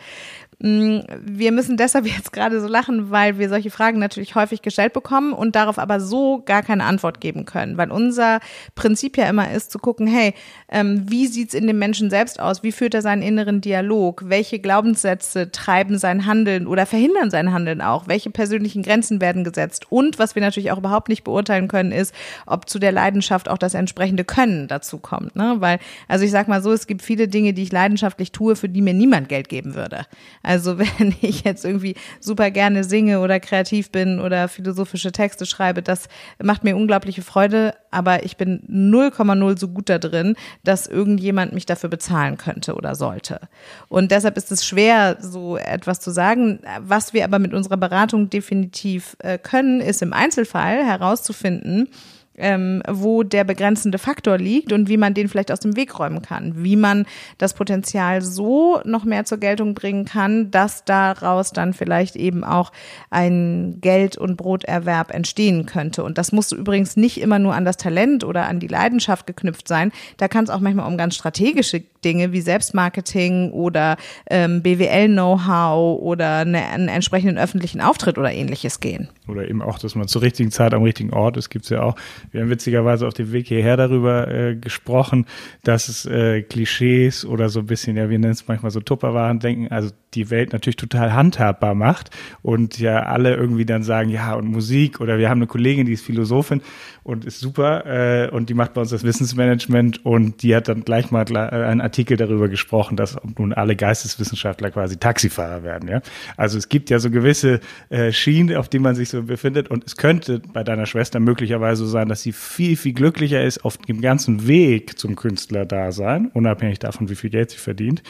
Mm, wir müssen deshalb *laughs* jetzt gerade so lachen, weil wir solche Fragen natürlich häufig gestellt bekommen und darauf aber so gar keine Antwort geben können, weil unser Prinzip ja immer ist zu gucken, hey, ähm, wie sieht's in dem Menschen selbst aus? Wie führt er seinen inneren Dialog? Welche Glaubenssätze treiben sein Handeln oder verhindern sein Handeln auch? Welche persönlichen Grenzen werden gesetzt? Und was wir natürlich auch überhaupt nicht beurteilen können, ist, ob zu der Leidenschaft auch das entsprechende Können dazu kommt. Ne? Weil, also ich sag mal so, es gibt viele Dinge, die ich leidenschaftlich tue, für die mir niemand Geld geben würde. Also *laughs* wenn ich jetzt irgendwie super gerne singe oder kreativ bin oder philosophische Texte schreibe, das macht mir unglaubliche Freude, aber ich bin 0,0 so gut da drin, dass irgendjemand mich dafür bezahlen könnte oder sollte. Und deshalb ist es schwer, so etwas zu sagen. Was wir aber mit unserer Beratung definitiv äh, können, ist im Einzelfall herauszufinden, ähm, wo der begrenzende Faktor liegt und wie man den vielleicht aus dem Weg räumen kann, wie man das Potenzial so noch mehr zur Geltung bringen kann, dass daraus dann vielleicht eben auch ein Geld- und Broterwerb entstehen könnte. Und das muss übrigens nicht immer nur an das Talent oder an die Leidenschaft geknüpft sein. Da kann es auch manchmal um ganz strategische Dinge wie Selbstmarketing oder ähm, BWL-Know-how oder eine, einen entsprechenden öffentlichen Auftritt oder ähnliches gehen. Oder eben auch, dass man zur richtigen Zeit am richtigen Ort ist, gibt es ja auch. Wir haben witzigerweise auf dem Weg hierher darüber äh, gesprochen, dass es äh, Klischees oder so ein bisschen, ja, wir nennen es manchmal so Tupperwaren denken, also die Welt natürlich total handhabbar macht und ja alle irgendwie dann sagen, ja, und Musik oder wir haben eine Kollegin, die ist Philosophin und ist super äh, und die macht bei uns das Wissensmanagement und die hat dann gleich mal äh, einen Artikel darüber gesprochen, dass nun alle Geisteswissenschaftler quasi Taxifahrer werden. Ja? Also es gibt ja so gewisse äh, Schienen, auf denen man sich so befindet und es könnte bei deiner Schwester möglicherweise so sein, dass sie viel, viel glücklicher ist auf dem ganzen Weg zum Künstlerdasein, unabhängig davon, wie viel Geld sie verdient,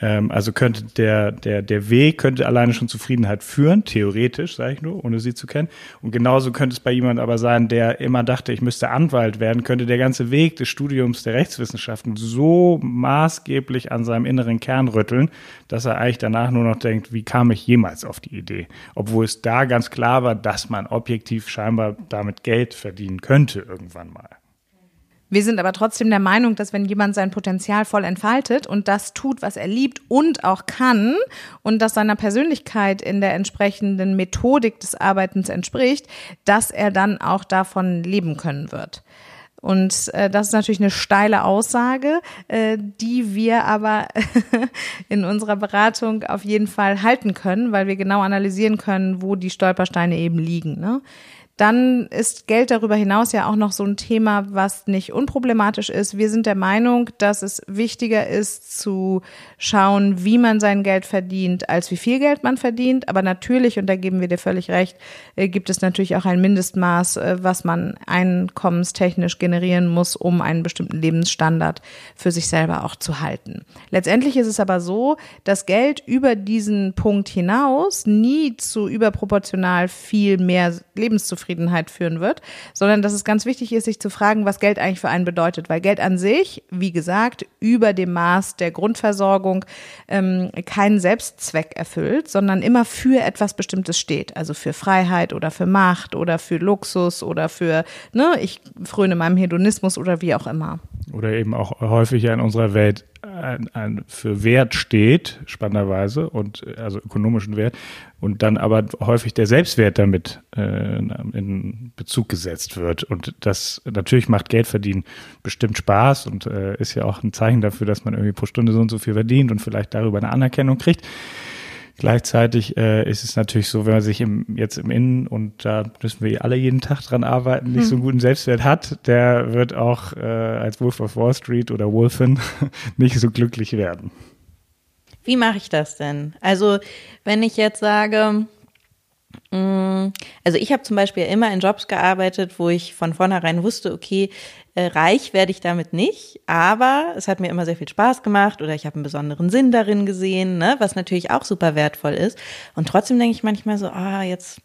ähm, also könnte der, der, der Weg könnte alleine schon Zufriedenheit führen, theoretisch, sage ich nur, ohne sie zu kennen. Und genauso könnte es bei jemand aber sein, der immer dachte, ich müsste Anwalt werden, könnte der ganze Weg des Studiums der Rechtswissenschaften so maßgeblich an seinem inneren Kern rütteln, dass er eigentlich danach nur noch denkt, wie kam ich jemals auf die Idee? Obwohl es da ganz klar war, dass man objektiv scheinbar damit Geld verdienen könnte irgendwann mal. Wir sind aber trotzdem der Meinung, dass wenn jemand sein Potenzial voll entfaltet und das tut, was er liebt und auch kann und das seiner Persönlichkeit in der entsprechenden Methodik des Arbeitens entspricht, dass er dann auch davon leben können wird. Und äh, das ist natürlich eine steile Aussage, äh, die wir aber *laughs* in unserer Beratung auf jeden Fall halten können, weil wir genau analysieren können, wo die Stolpersteine eben liegen. Ne? Dann ist Geld darüber hinaus ja auch noch so ein Thema, was nicht unproblematisch ist. Wir sind der Meinung, dass es wichtiger ist zu schauen, wie man sein Geld verdient, als wie viel Geld man verdient. Aber natürlich, und da geben wir dir völlig recht, äh, gibt es natürlich auch ein Mindestmaß, äh, was man einkommenstechnisch generieren muss, um einen bestimmten Lebensstandard für sich selber auch zu halten. Letztendlich ist es aber so, dass Geld über diesen Punkt hinaus nie zu überproportional viel mehr Lebenszufriedenheit Unzufriedenheit führen wird, sondern dass es ganz wichtig ist, sich zu fragen, was Geld eigentlich für einen bedeutet. Weil Geld an sich, wie gesagt, über dem Maß der Grundversorgung ähm, keinen Selbstzweck erfüllt, sondern immer für etwas Bestimmtes steht. Also für Freiheit oder für Macht oder für Luxus oder für, ne, ich fröne meinem Hedonismus oder wie auch immer. Oder eben auch häufig in unserer Welt ein, ein, für Wert steht, spannenderweise, und also ökonomischen Wert, und dann aber häufig der Selbstwert damit äh, in Bezug gesetzt wird. Und das natürlich macht Geld verdienen bestimmt Spaß und äh, ist ja auch ein Zeichen dafür, dass man irgendwie pro Stunde so und so viel verdient und vielleicht darüber eine Anerkennung kriegt. Gleichzeitig äh, ist es natürlich so, wenn man sich im, jetzt im Innen, und da müssen wir alle jeden Tag dran arbeiten, nicht hm. so einen guten Selbstwert hat, der wird auch äh, als Wolf of Wall Street oder Wolfen *laughs* nicht so glücklich werden. Wie mache ich das denn? Also, wenn ich jetzt sage, also ich habe zum Beispiel immer in Jobs gearbeitet, wo ich von vornherein wusste, okay, äh, reich werde ich damit nicht, aber es hat mir immer sehr viel Spaß gemacht oder ich habe einen besonderen Sinn darin gesehen, ne, was natürlich auch super wertvoll ist. Und trotzdem denke ich manchmal so, ah, jetzt,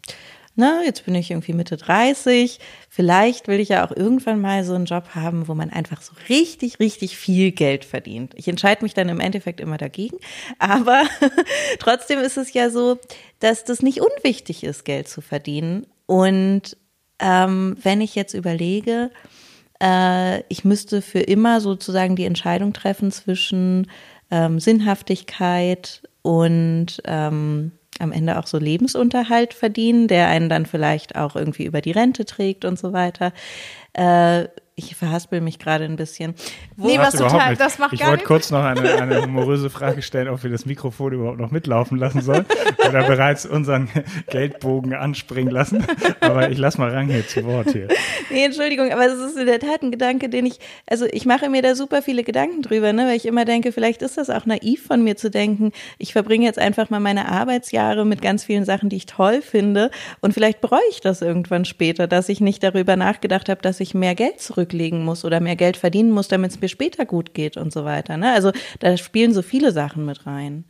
ne, jetzt bin ich irgendwie Mitte 30. Vielleicht will ich ja auch irgendwann mal so einen Job haben, wo man einfach so richtig, richtig viel Geld verdient. Ich entscheide mich dann im Endeffekt immer dagegen, aber *laughs* trotzdem ist es ja so, dass das nicht unwichtig ist, Geld zu verdienen. Und ähm, wenn ich jetzt überlege, äh, ich müsste für immer sozusagen die Entscheidung treffen zwischen ähm, Sinnhaftigkeit und ähm, am Ende auch so Lebensunterhalt verdienen, der einen dann vielleicht auch irgendwie über die Rente trägt und so weiter. Äh, ich verhaspel mich gerade ein bisschen. Wo nee, was total, nicht. das macht Ich wollte kurz noch eine, *laughs* eine humoröse Frage stellen, ob wir das Mikrofon überhaupt noch mitlaufen lassen sollen oder bereits unseren Geldbogen anspringen lassen. Aber ich lass mal Rang hier zu Wort hier. Nee, Entschuldigung, aber es ist in der Tat ein Gedanke, den ich, also ich mache mir da super viele Gedanken drüber, ne, weil ich immer denke, vielleicht ist das auch naiv von mir zu denken, ich verbringe jetzt einfach mal meine Arbeitsjahre mit ganz vielen Sachen, die ich toll finde und vielleicht bereue ich das irgendwann später, dass ich nicht darüber nachgedacht habe, dass ich mehr Geld zurück zurücklegen muss oder mehr Geld verdienen muss, damit es mir später gut geht und so weiter. Ne? Also da spielen so viele Sachen mit rein.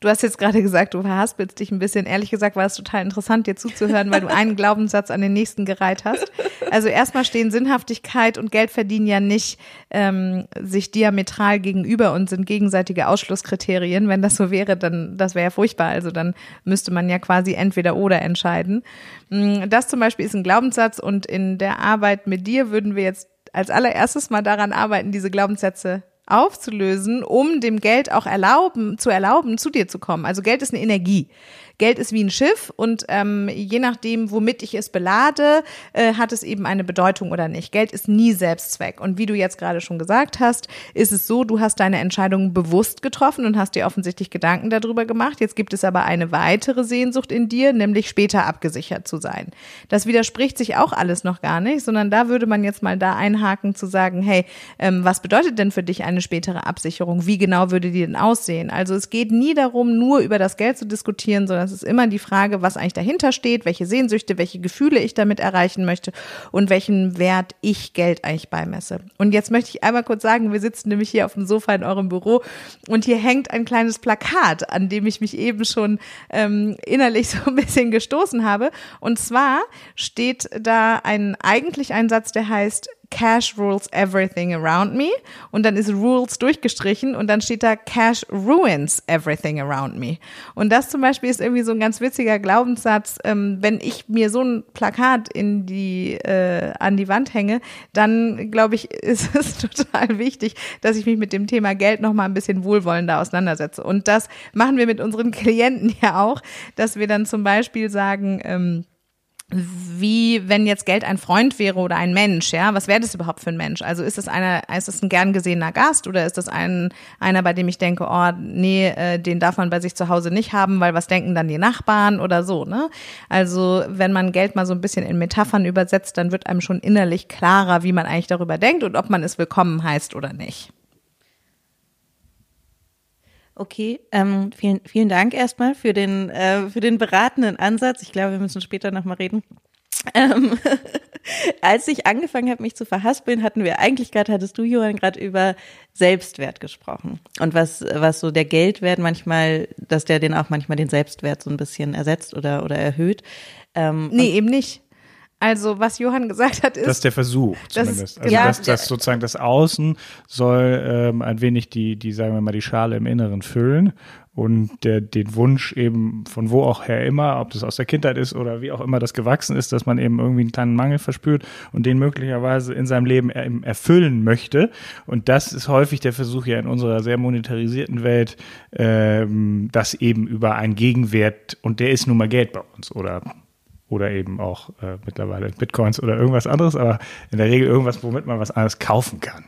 Du hast jetzt gerade gesagt, du verhaspelst dich ein bisschen. Ehrlich gesagt war es total interessant, dir zuzuhören, weil du einen *laughs* Glaubenssatz an den nächsten gereiht hast. Also erstmal stehen Sinnhaftigkeit und Geldverdienen ja nicht ähm, sich diametral gegenüber und sind gegenseitige Ausschlusskriterien. Wenn das so wäre, dann das wäre ja furchtbar. Also dann müsste man ja quasi entweder oder entscheiden. Mm, das zum Beispiel ist ein Glaubenssatz und in der Arbeit mit dir würden wir jetzt als allererstes mal daran arbeiten, diese Glaubenssätze aufzulösen, um dem Geld auch erlauben, zu erlauben, zu dir zu kommen. Also Geld ist eine Energie. Geld ist wie ein Schiff und ähm, je nachdem, womit ich es belade, äh, hat es eben eine Bedeutung oder nicht. Geld ist nie Selbstzweck. Und wie du jetzt gerade schon gesagt hast, ist es so, du hast deine Entscheidung bewusst getroffen und hast dir offensichtlich Gedanken darüber gemacht. Jetzt gibt es aber eine weitere Sehnsucht in dir, nämlich später abgesichert zu sein. Das widerspricht sich auch alles noch gar nicht, sondern da würde man jetzt mal da einhaken zu sagen, hey, ähm, was bedeutet denn für dich eine spätere Absicherung? Wie genau würde die denn aussehen? Also es geht nie darum, nur über das Geld zu diskutieren, sondern es ist immer die Frage, was eigentlich dahinter steht, welche Sehnsüchte, welche Gefühle ich damit erreichen möchte und welchen Wert ich Geld eigentlich beimesse. Und jetzt möchte ich einmal kurz sagen, wir sitzen nämlich hier auf dem Sofa in eurem Büro und hier hängt ein kleines Plakat, an dem ich mich eben schon ähm, innerlich *laughs* so ein bisschen gestoßen habe. Und zwar steht da ein eigentlich ein Satz, der heißt Cash rules everything around me und dann ist rules durchgestrichen und dann steht da Cash ruins everything around me. Und das zum Beispiel ist irgendwie so ein ganz witziger Glaubenssatz. Ähm, wenn ich mir so ein Plakat in die äh, an die Wand hänge, dann glaube ich, *laughs* ist es total wichtig, dass ich mich mit dem Thema Geld noch mal ein bisschen wohlwollender auseinandersetze. Und das machen wir mit unseren *laughs* Klienten ja auch, dass wir dann zum Beispiel sagen, ähm, wie wenn jetzt Geld ein Freund wäre oder ein Mensch, ja, was wäre das überhaupt für ein Mensch? Also ist es einer, ist es ein gern gesehener Gast oder ist das ein einer, bei dem ich denke, oh nee, äh, den darf man bei sich zu Hause nicht haben, weil was denken dann die Nachbarn oder so, ne? Also wenn man Geld mal so ein bisschen in Metaphern übersetzt, dann wird einem schon innerlich klarer, wie man eigentlich darüber denkt und ob man es willkommen heißt oder nicht. Okay, ähm, vielen, vielen Dank erstmal für den, äh, für den beratenden Ansatz. Ich glaube, wir müssen später nochmal reden. Ähm, *laughs* als ich angefangen habe, mich zu verhaspeln, hatten wir eigentlich gerade, hattest du, Johann, gerade über Selbstwert gesprochen. Und was, was so der Geldwert manchmal, dass der den auch manchmal den Selbstwert so ein bisschen ersetzt oder, oder erhöht. Ähm, nee, eben nicht. Also was Johann gesagt hat, ist. Das ist der Versuch zumindest. also ja, dass, dass sozusagen das Außen soll ähm, ein wenig die, die, sagen wir mal, die Schale im Inneren füllen und der, den Wunsch eben von wo auch her immer, ob das aus der Kindheit ist oder wie auch immer das gewachsen ist, dass man eben irgendwie einen kleinen Mangel verspürt und den möglicherweise in seinem Leben erfüllen möchte. Und das ist häufig der Versuch ja in unserer sehr monetarisierten Welt, ähm, das eben über einen Gegenwert und der ist nun mal Geld bei uns oder oder eben auch äh, mittlerweile Bitcoins oder irgendwas anderes, aber in der Regel irgendwas, womit man was anderes kaufen kann.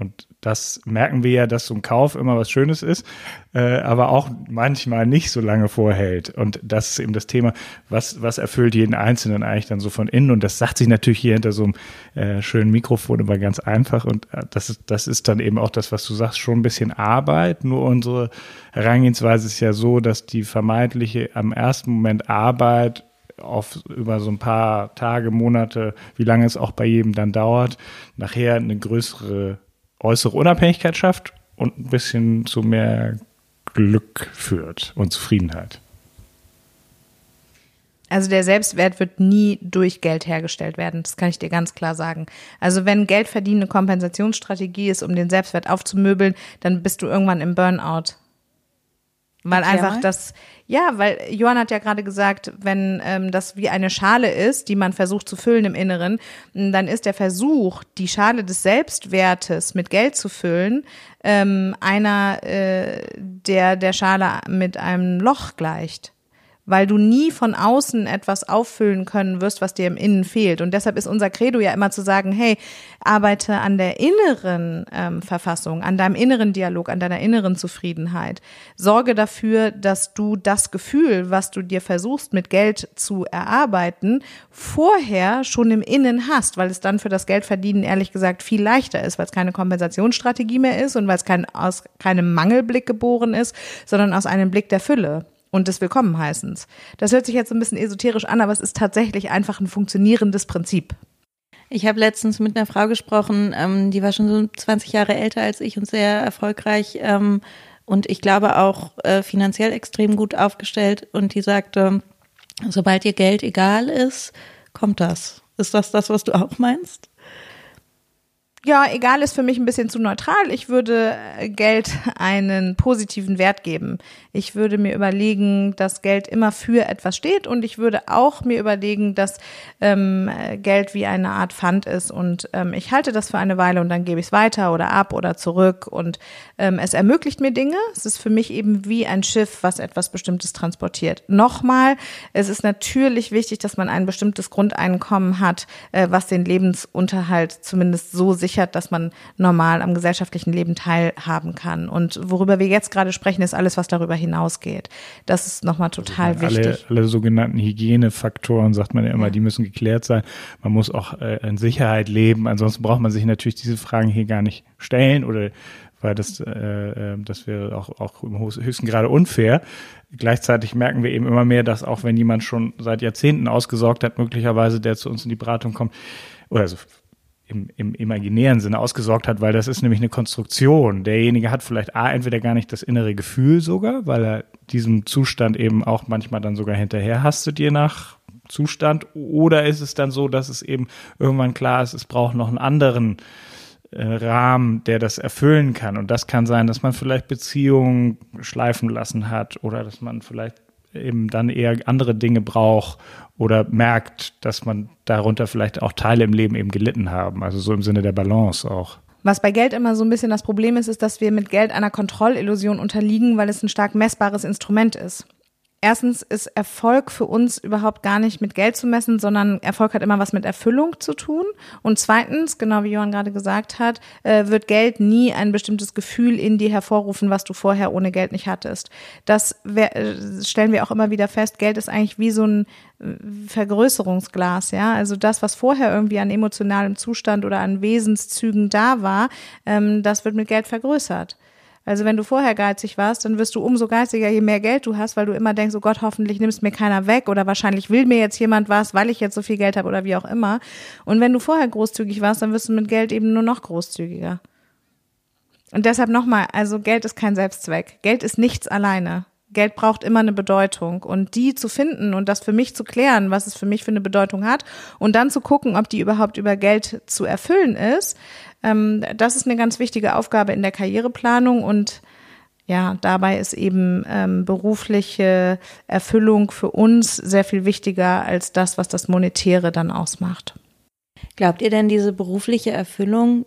Und das merken wir ja, dass so ein Kauf immer was Schönes ist, äh, aber auch manchmal nicht so lange vorhält. Und das ist eben das Thema, was, was erfüllt jeden Einzelnen eigentlich dann so von innen. Und das sagt sich natürlich hier hinter so einem äh, schönen Mikrofon immer ganz einfach. Und äh, das, ist, das ist dann eben auch das, was du sagst, schon ein bisschen Arbeit. Nur unsere Herangehensweise ist ja so, dass die vermeintliche am ersten Moment Arbeit auf über so ein paar Tage, Monate, wie lange es auch bei jedem dann dauert, nachher eine größere äußere Unabhängigkeit schafft und ein bisschen zu mehr Glück führt und Zufriedenheit. Also der Selbstwert wird nie durch Geld hergestellt werden. Das kann ich dir ganz klar sagen. Also wenn Geld verdienen eine Kompensationsstrategie ist, um den Selbstwert aufzumöbeln, dann bist du irgendwann im Burnout. Weil Erklär einfach mal. das, ja, weil Johann hat ja gerade gesagt, wenn ähm, das wie eine Schale ist, die man versucht zu füllen im Inneren, dann ist der Versuch, die Schale des Selbstwertes mit Geld zu füllen, ähm, einer, äh, der der Schale mit einem Loch gleicht weil du nie von außen etwas auffüllen können wirst, was dir im Innen fehlt. Und deshalb ist unser Credo ja immer zu sagen, hey, arbeite an der inneren ähm, Verfassung, an deinem inneren Dialog, an deiner inneren Zufriedenheit. Sorge dafür, dass du das Gefühl, was du dir versuchst mit Geld zu erarbeiten, vorher schon im Innen hast, weil es dann für das Geldverdienen ehrlich gesagt viel leichter ist, weil es keine Kompensationsstrategie mehr ist und weil es kein, aus keinem Mangelblick geboren ist, sondern aus einem Blick der Fülle und des Willkommenheißens. Das hört sich jetzt ein bisschen esoterisch an, aber es ist tatsächlich einfach ein funktionierendes Prinzip. Ich habe letztens mit einer Frau gesprochen, ähm, die war schon so 20 Jahre älter als ich und sehr erfolgreich ähm, und ich glaube auch äh, finanziell extrem gut aufgestellt und die sagte, sobald ihr Geld egal ist, kommt das. Ist das das, was du auch meinst? Ja, egal ist für mich ein bisschen zu neutral. Ich würde äh, Geld *laughs* einen positiven Wert geben. Ich würde mir überlegen, dass Geld immer für etwas steht und ich würde auch mir überlegen, dass ähm, Geld wie eine Art Pfand ist und ähm, ich halte das für eine Weile und dann gebe ich es weiter oder ab oder zurück und ähm, es ermöglicht mir Dinge. Es ist für mich eben wie ein Schiff, was etwas Bestimmtes transportiert. Nochmal, es ist natürlich wichtig, dass man ein bestimmtes Grundeinkommen hat, äh, was den Lebensunterhalt zumindest so sicher sichert, dass man normal am gesellschaftlichen Leben teilhaben kann. Und worüber wir jetzt gerade sprechen, ist alles, was darüber hinausgeht. Das ist nochmal total also wichtig. Alle, alle sogenannten Hygienefaktoren, sagt man ja immer, ja. die müssen geklärt sein. Man muss auch äh, in Sicherheit leben. Ansonsten braucht man sich natürlich diese Fragen hier gar nicht stellen oder weil das, äh, äh das wäre auch, auch im höchsten Grade unfair. Gleichzeitig merken wir eben immer mehr, dass auch wenn jemand schon seit Jahrzehnten ausgesorgt hat, möglicherweise der zu uns in die Beratung kommt, oder so im, im imaginären Sinne ausgesorgt hat, weil das ist nämlich eine Konstruktion. Derjenige hat vielleicht A, entweder gar nicht das innere Gefühl sogar, weil er diesem Zustand eben auch manchmal dann sogar hinterher hastet, je nach Zustand, oder ist es dann so, dass es eben irgendwann klar ist, es braucht noch einen anderen äh, Rahmen, der das erfüllen kann. Und das kann sein, dass man vielleicht Beziehungen schleifen lassen hat oder dass man vielleicht eben dann eher andere Dinge braucht oder merkt, dass man darunter vielleicht auch Teile im Leben eben gelitten haben. Also so im Sinne der Balance auch. Was bei Geld immer so ein bisschen das Problem ist, ist, dass wir mit Geld einer Kontrollillusion unterliegen, weil es ein stark messbares Instrument ist. Erstens ist Erfolg für uns überhaupt gar nicht mit Geld zu messen, sondern Erfolg hat immer was mit Erfüllung zu tun. Und zweitens, genau wie Johann gerade gesagt hat, äh, wird Geld nie ein bestimmtes Gefühl in dir hervorrufen, was du vorher ohne Geld nicht hattest. Das äh, stellen wir auch immer wieder fest. Geld ist eigentlich wie so ein äh, Vergrößerungsglas, ja. Also das, was vorher irgendwie an emotionalem Zustand oder an Wesenszügen da war, ähm, das wird mit Geld vergrößert. Also wenn du vorher geizig warst, dann wirst du umso geiziger, je mehr Geld du hast, weil du immer denkst, oh Gott, hoffentlich nimmst mir keiner weg oder wahrscheinlich will mir jetzt jemand was, weil ich jetzt so viel Geld habe oder wie auch immer. Und wenn du vorher großzügig warst, dann wirst du mit Geld eben nur noch großzügiger. Und deshalb nochmal, also Geld ist kein Selbstzweck. Geld ist nichts alleine. Geld braucht immer eine Bedeutung und die zu finden und das für mich zu klären, was es für mich für eine Bedeutung hat und dann zu gucken, ob die überhaupt über Geld zu erfüllen ist, ähm, das ist eine ganz wichtige Aufgabe in der Karriereplanung und ja, dabei ist eben ähm, berufliche Erfüllung für uns sehr viel wichtiger als das, was das Monetäre dann ausmacht. Glaubt ihr denn, diese berufliche Erfüllung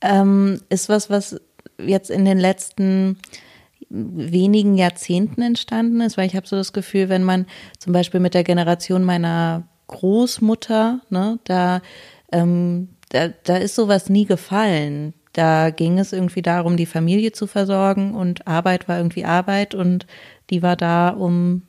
ähm, ist was, was jetzt in den letzten wenigen Jahrzehnten entstanden ist? Weil ich habe so das Gefühl, wenn man zum Beispiel mit der Generation meiner Großmutter, ne, da ähm, da, da ist sowas nie gefallen. Da ging es irgendwie darum, die Familie zu versorgen und Arbeit war irgendwie Arbeit und die war da, um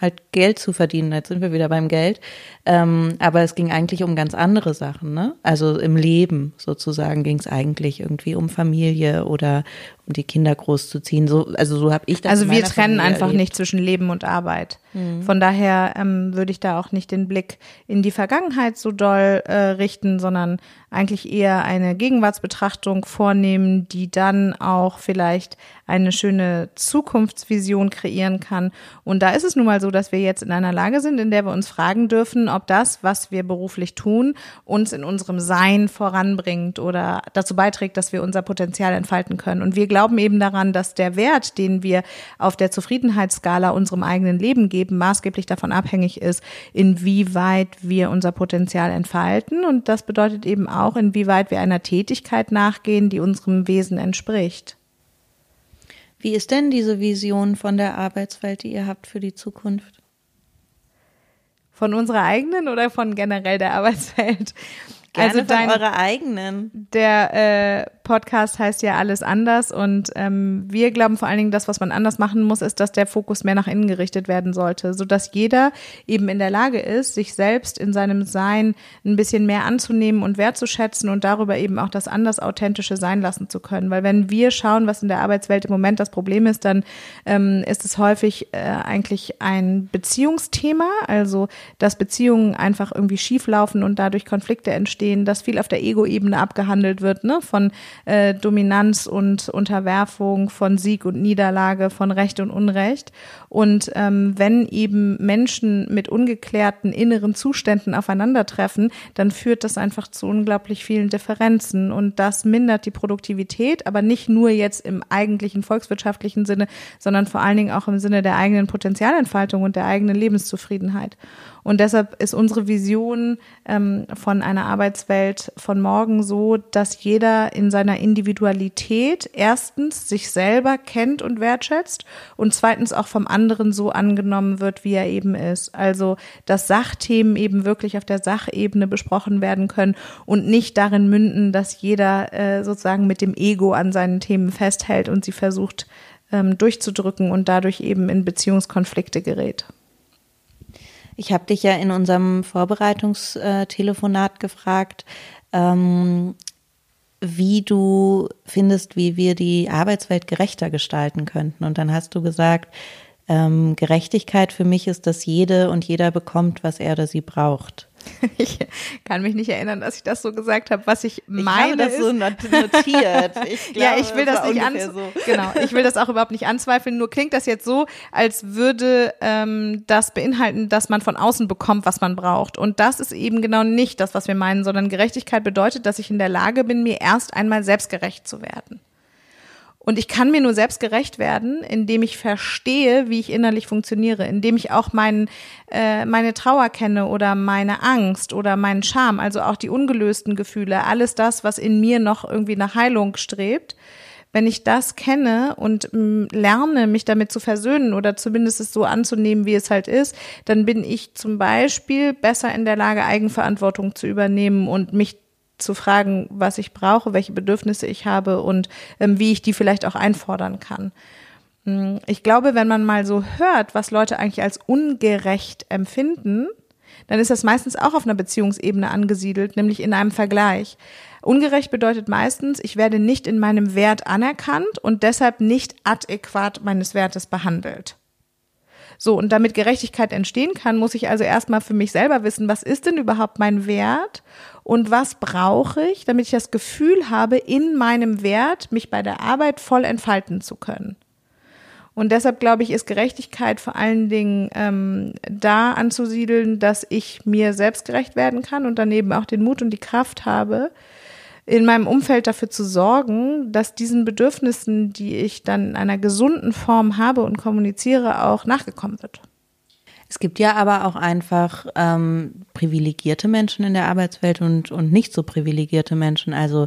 halt Geld zu verdienen. Jetzt sind wir wieder beim Geld. Ähm, aber es ging eigentlich um ganz andere Sachen, ne? Also im Leben sozusagen ging es eigentlich irgendwie um Familie oder die Kinder großzuziehen. So, also so habe ich das. Also wir trennen Familie einfach erlebt. nicht zwischen Leben und Arbeit. Mhm. Von daher ähm, würde ich da auch nicht den Blick in die Vergangenheit so doll äh, richten, sondern eigentlich eher eine Gegenwartsbetrachtung vornehmen, die dann auch vielleicht eine schöne Zukunftsvision kreieren kann. Und da ist es nun mal so, dass wir jetzt in einer Lage sind, in der wir uns fragen dürfen, ob das, was wir beruflich tun, uns in unserem Sein voranbringt oder dazu beiträgt, dass wir unser Potenzial entfalten können. Und wir glauben eben daran, dass der Wert, den wir auf der Zufriedenheitsskala unserem eigenen Leben geben, maßgeblich davon abhängig ist, inwieweit wir unser Potenzial entfalten. Und das bedeutet eben auch, inwieweit wir einer Tätigkeit nachgehen, die unserem Wesen entspricht. Wie ist denn diese Vision von der Arbeitswelt, die ihr habt für die Zukunft? Von unserer eigenen oder von generell der Arbeitswelt? Gerne also dein, eure eigenen. Der äh, Podcast heißt ja alles anders und ähm, wir glauben vor allen Dingen, das, was man anders machen muss, ist, dass der Fokus mehr nach innen gerichtet werden sollte, so dass jeder eben in der Lage ist, sich selbst in seinem Sein ein bisschen mehr anzunehmen und wertzuschätzen und darüber eben auch das anders authentische sein lassen zu können. Weil wenn wir schauen, was in der Arbeitswelt im Moment das Problem ist, dann ähm, ist es häufig äh, eigentlich ein Beziehungsthema, also dass Beziehungen einfach irgendwie schieflaufen und dadurch Konflikte entstehen, dass viel auf der Ego-Ebene abgehandelt wird, ne, von äh, Dominanz und Unterwerfung, von Sieg und Niederlage, von Recht und Unrecht. Und ähm, wenn eben Menschen mit ungeklärten inneren Zuständen aufeinandertreffen, dann führt das einfach zu unglaublich vielen Differenzen. Und das mindert die Produktivität, aber nicht nur jetzt im eigentlichen volkswirtschaftlichen Sinne, sondern vor allen Dingen auch im Sinne der eigenen Potenzialentfaltung und der eigenen Lebenszufriedenheit. Und deshalb ist unsere Vision ähm, von einer Arbeitswelt von morgen so, dass jeder in seiner Individualität erstens sich selber kennt und wertschätzt und zweitens auch vom anderen so angenommen wird, wie er eben ist. Also, dass Sachthemen eben wirklich auf der Sachebene besprochen werden können und nicht darin münden, dass jeder äh, sozusagen mit dem Ego an seinen Themen festhält und sie versucht ähm, durchzudrücken und dadurch eben in Beziehungskonflikte gerät. Ich habe dich ja in unserem Vorbereitungstelefonat gefragt, ähm, wie du findest, wie wir die Arbeitswelt gerechter gestalten könnten. Und dann hast du gesagt, ähm, Gerechtigkeit für mich ist, dass jede und jeder bekommt, was er oder sie braucht. *laughs* Ich kann mich nicht erinnern, dass ich das so gesagt habe. Was ich meine, ich habe das ist, so notiert. *laughs* Ich glaube, ja, ich will das, das nicht an, so. genau. Ich will das auch überhaupt nicht anzweifeln. Nur klingt das jetzt so, als würde ähm, das beinhalten, dass man von außen bekommt, was man braucht. Und das ist eben genau nicht das, was wir meinen, sondern Gerechtigkeit bedeutet, dass ich in der Lage bin, mir erst einmal selbstgerecht zu werden. Und ich kann mir nur selbst gerecht werden, indem ich verstehe, wie ich innerlich funktioniere, indem ich auch mein, äh, meine Trauer kenne oder meine Angst oder meinen Scham, also auch die ungelösten Gefühle, alles das, was in mir noch irgendwie nach Heilung strebt. wenn ich das kenne und m, lerne, mich damit zu versöhnen oder zumindest es so anzunehmen, wie es halt ist, dann bin ich zum Beispiel besser in der Lage, Eigenverantwortung zu übernehmen und mich zu fragen, was ich brauche, welche Bedürfnisse ich habe und ähm, wie ich die vielleicht auch einfordern kann. Mm, Ich glaube, wenn man mal so hört, was Leute eigentlich als ungerecht empfinden, dann ist das meistens auch auf einer Beziehungsebene angesiedelt, nämlich in einem Vergleich. Ungerecht bedeutet meistens, ich werde nicht in meinem Wert anerkannt und deshalb nicht adäquat meines Wertes behandelt. So, und damit Gerechtigkeit entstehen kann, muss ich also erstmal für mich selber wissen, was ist denn überhaupt mein Wert und was brauche ich, damit ich das Gefühl habe, in meinem Wert mich bei der Arbeit voll entfalten zu können. Und deshalb glaube ich, ist Gerechtigkeit vor allen Dingen ähm, da anzusiedeln, dass ich mir selbst gerecht werden kann und daneben auch den Mut und die Kraft habe, in meinem Umfeld dafür zu sorgen, dass diesen Bedürfnissen, die ich dann in einer gesunden Form habe und kommuniziere, auch nachgekommen wird. Es gibt ja aber auch einfach ähm, privilegierte Menschen in der Arbeitswelt und, und nicht so privilegierte Menschen. Also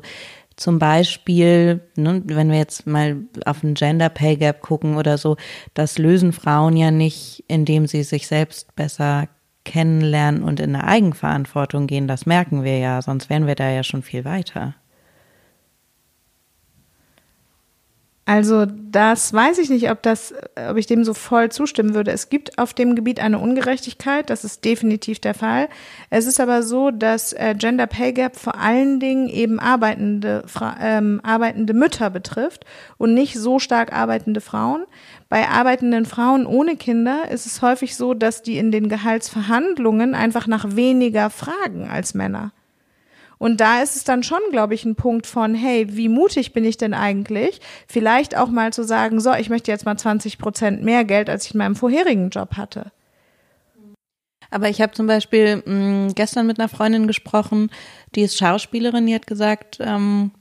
zum Beispiel, ne, wenn wir jetzt mal auf ein Gender Pay Gap gucken oder so, das lösen Frauen ja nicht, indem sie sich selbst besser kennenlernen und in eine Eigenverantwortung gehen. Das merken wir ja, sonst wären wir da ja schon viel weiter. Also das weiß ich nicht, ob das, ob ich dem so voll zustimmen würde. Es gibt auf dem Gebiet eine Ungerechtigkeit, das ist definitiv der Fall. Es ist aber so, dass äh, Gender Pay Gap vor allen Dingen eben arbeitende, ähm, arbeitende Mütter betrifft und nicht so stark arbeitende Frauen. Bei arbeitenden Frauen ohne Kinder ist es häufig so, dass die in den Gehaltsverhandlungen einfach nach weniger fragen als Männer. Und da ist es dann schon, glaube ich, ein Punkt von, hey, wie mutig bin ich denn eigentlich? Vielleicht auch mal zu sagen, so, ich möchte jetzt mal 20 Prozent mehr Geld, als ich in meinem vorherigen Job hatte. Aber ich habe zum Beispiel mh, gestern mit einer Freundin gesprochen, die ist Schauspielerin, die hat gesagt, ähm,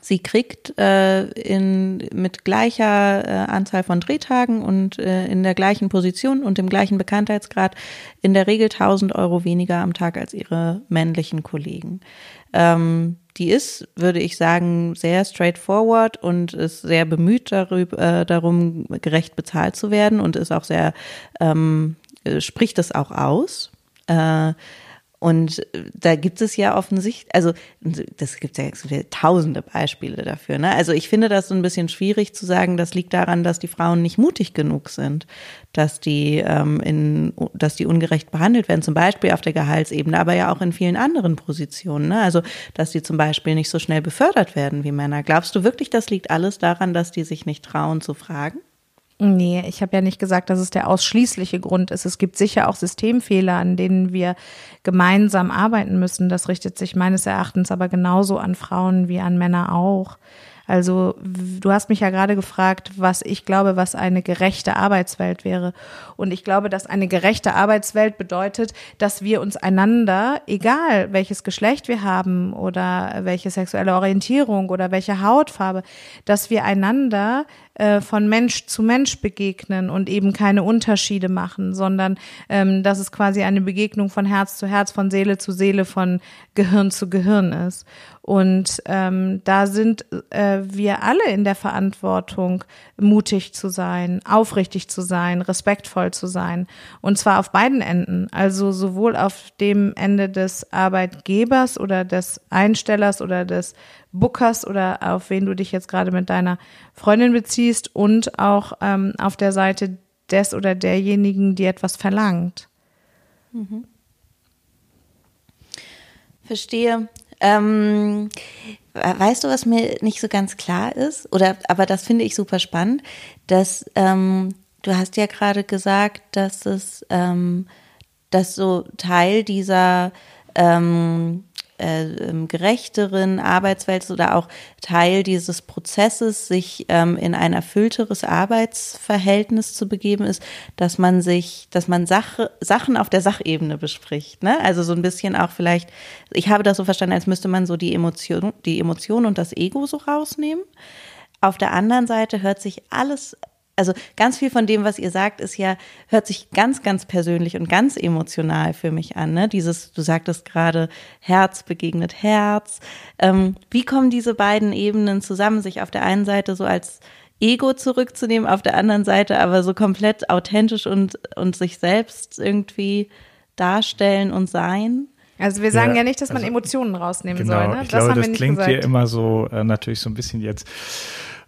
sie kriegt äh, in, mit gleicher äh, Anzahl von Drehtagen und äh, in der gleichen Position und dem gleichen Bekanntheitsgrad in der Regel 1000 Euro weniger am Tag als ihre männlichen Kollegen. Ähm, die ist, würde ich sagen, sehr straightforward und ist sehr bemüht darüber, äh, darum, gerecht bezahlt zu werden und ist auch sehr, ähm, äh, spricht das auch aus. Äh, und äh, da gibt es ja offensichtlich, also das gibt ja tausende Beispiele dafür. Ne? Also ich finde das so ein bisschen schwierig zu sagen, das liegt daran, dass die Frauen nicht mutig genug sind, dass die ähm, in, dass die ungerecht behandelt werden, zum Beispiel auf der Gehaltsebene, aber ja auch in vielen anderen Positionen. Ne? Also dass die zum Beispiel nicht so schnell befördert werden wie Männer. Glaubst du wirklich, das liegt alles daran, dass die sich nicht trauen zu fragen? Nee, ich habe ja nicht gesagt, dass es der ausschließliche Grund ist. Es gibt sicher auch Systemfehler, an denen wir gemeinsam arbeiten müssen. Das richtet sich meines Erachtens aber genauso an Frauen wie an Männer auch. Also du hast mich ja gerade gefragt, was ich glaube, was eine gerechte Arbeitswelt wäre. Und ich glaube, dass eine gerechte Arbeitswelt bedeutet, dass wir uns einander, egal welches Geschlecht wir haben oder welche sexuelle Orientierung oder welche Hautfarbe, dass wir einander äh, von Mensch zu Mensch begegnen und eben keine Unterschiede machen, sondern ähm, dass es quasi eine Begegnung von Herz zu Herz, von Seele zu Seele, von Gehirn zu Gehirn ist. Und ähm, da sind äh, wir alle in der Verantwortung, mutig zu sein, aufrichtig zu sein, respektvoll zu sein. Und zwar auf beiden Enden. Also sowohl auf dem Ende des Arbeitgebers oder des Einstellers oder des Bookers oder auf wen du dich jetzt gerade mit deiner Freundin beziehst und auch ähm, auf der Seite des oder derjenigen, die etwas verlangt. Mhm. Verstehe. Ähm, weißt du, was mir nicht so ganz klar ist? Oder, aber das finde ich super spannend, dass ähm, du hast ja gerade gesagt, dass es, ähm, dass so Teil dieser ähm, äh, ähm, gerechteren Arbeitswelt oder auch Teil dieses Prozesses, sich ähm, in ein erfüllteres Arbeitsverhältnis zu begeben, ist, dass man sich, dass man Sache, Sachen auf der Sachebene bespricht. Ne? Also so ein bisschen auch vielleicht, ich habe das so verstanden, als müsste man so die Emotion, die Emotion und das Ego so rausnehmen. Auf der anderen Seite hört sich alles also ganz viel von dem, was ihr sagt, ist ja, hört sich ganz, ganz persönlich und ganz emotional für mich an. Ne? Dieses, du sagtest gerade, Herz begegnet Herz. Ähm, wie kommen diese beiden Ebenen zusammen, sich auf der einen Seite so als Ego zurückzunehmen, auf der anderen Seite aber so komplett authentisch und, und sich selbst irgendwie darstellen und sein? Also wir sagen ja, Ja, nicht, dass man also- Emotionen rausnehmen Genau, soll. Ne? ich glaube, haben wir das nicht klingt gesagt. hier immer so äh, natürlich so ein bisschen jetzt,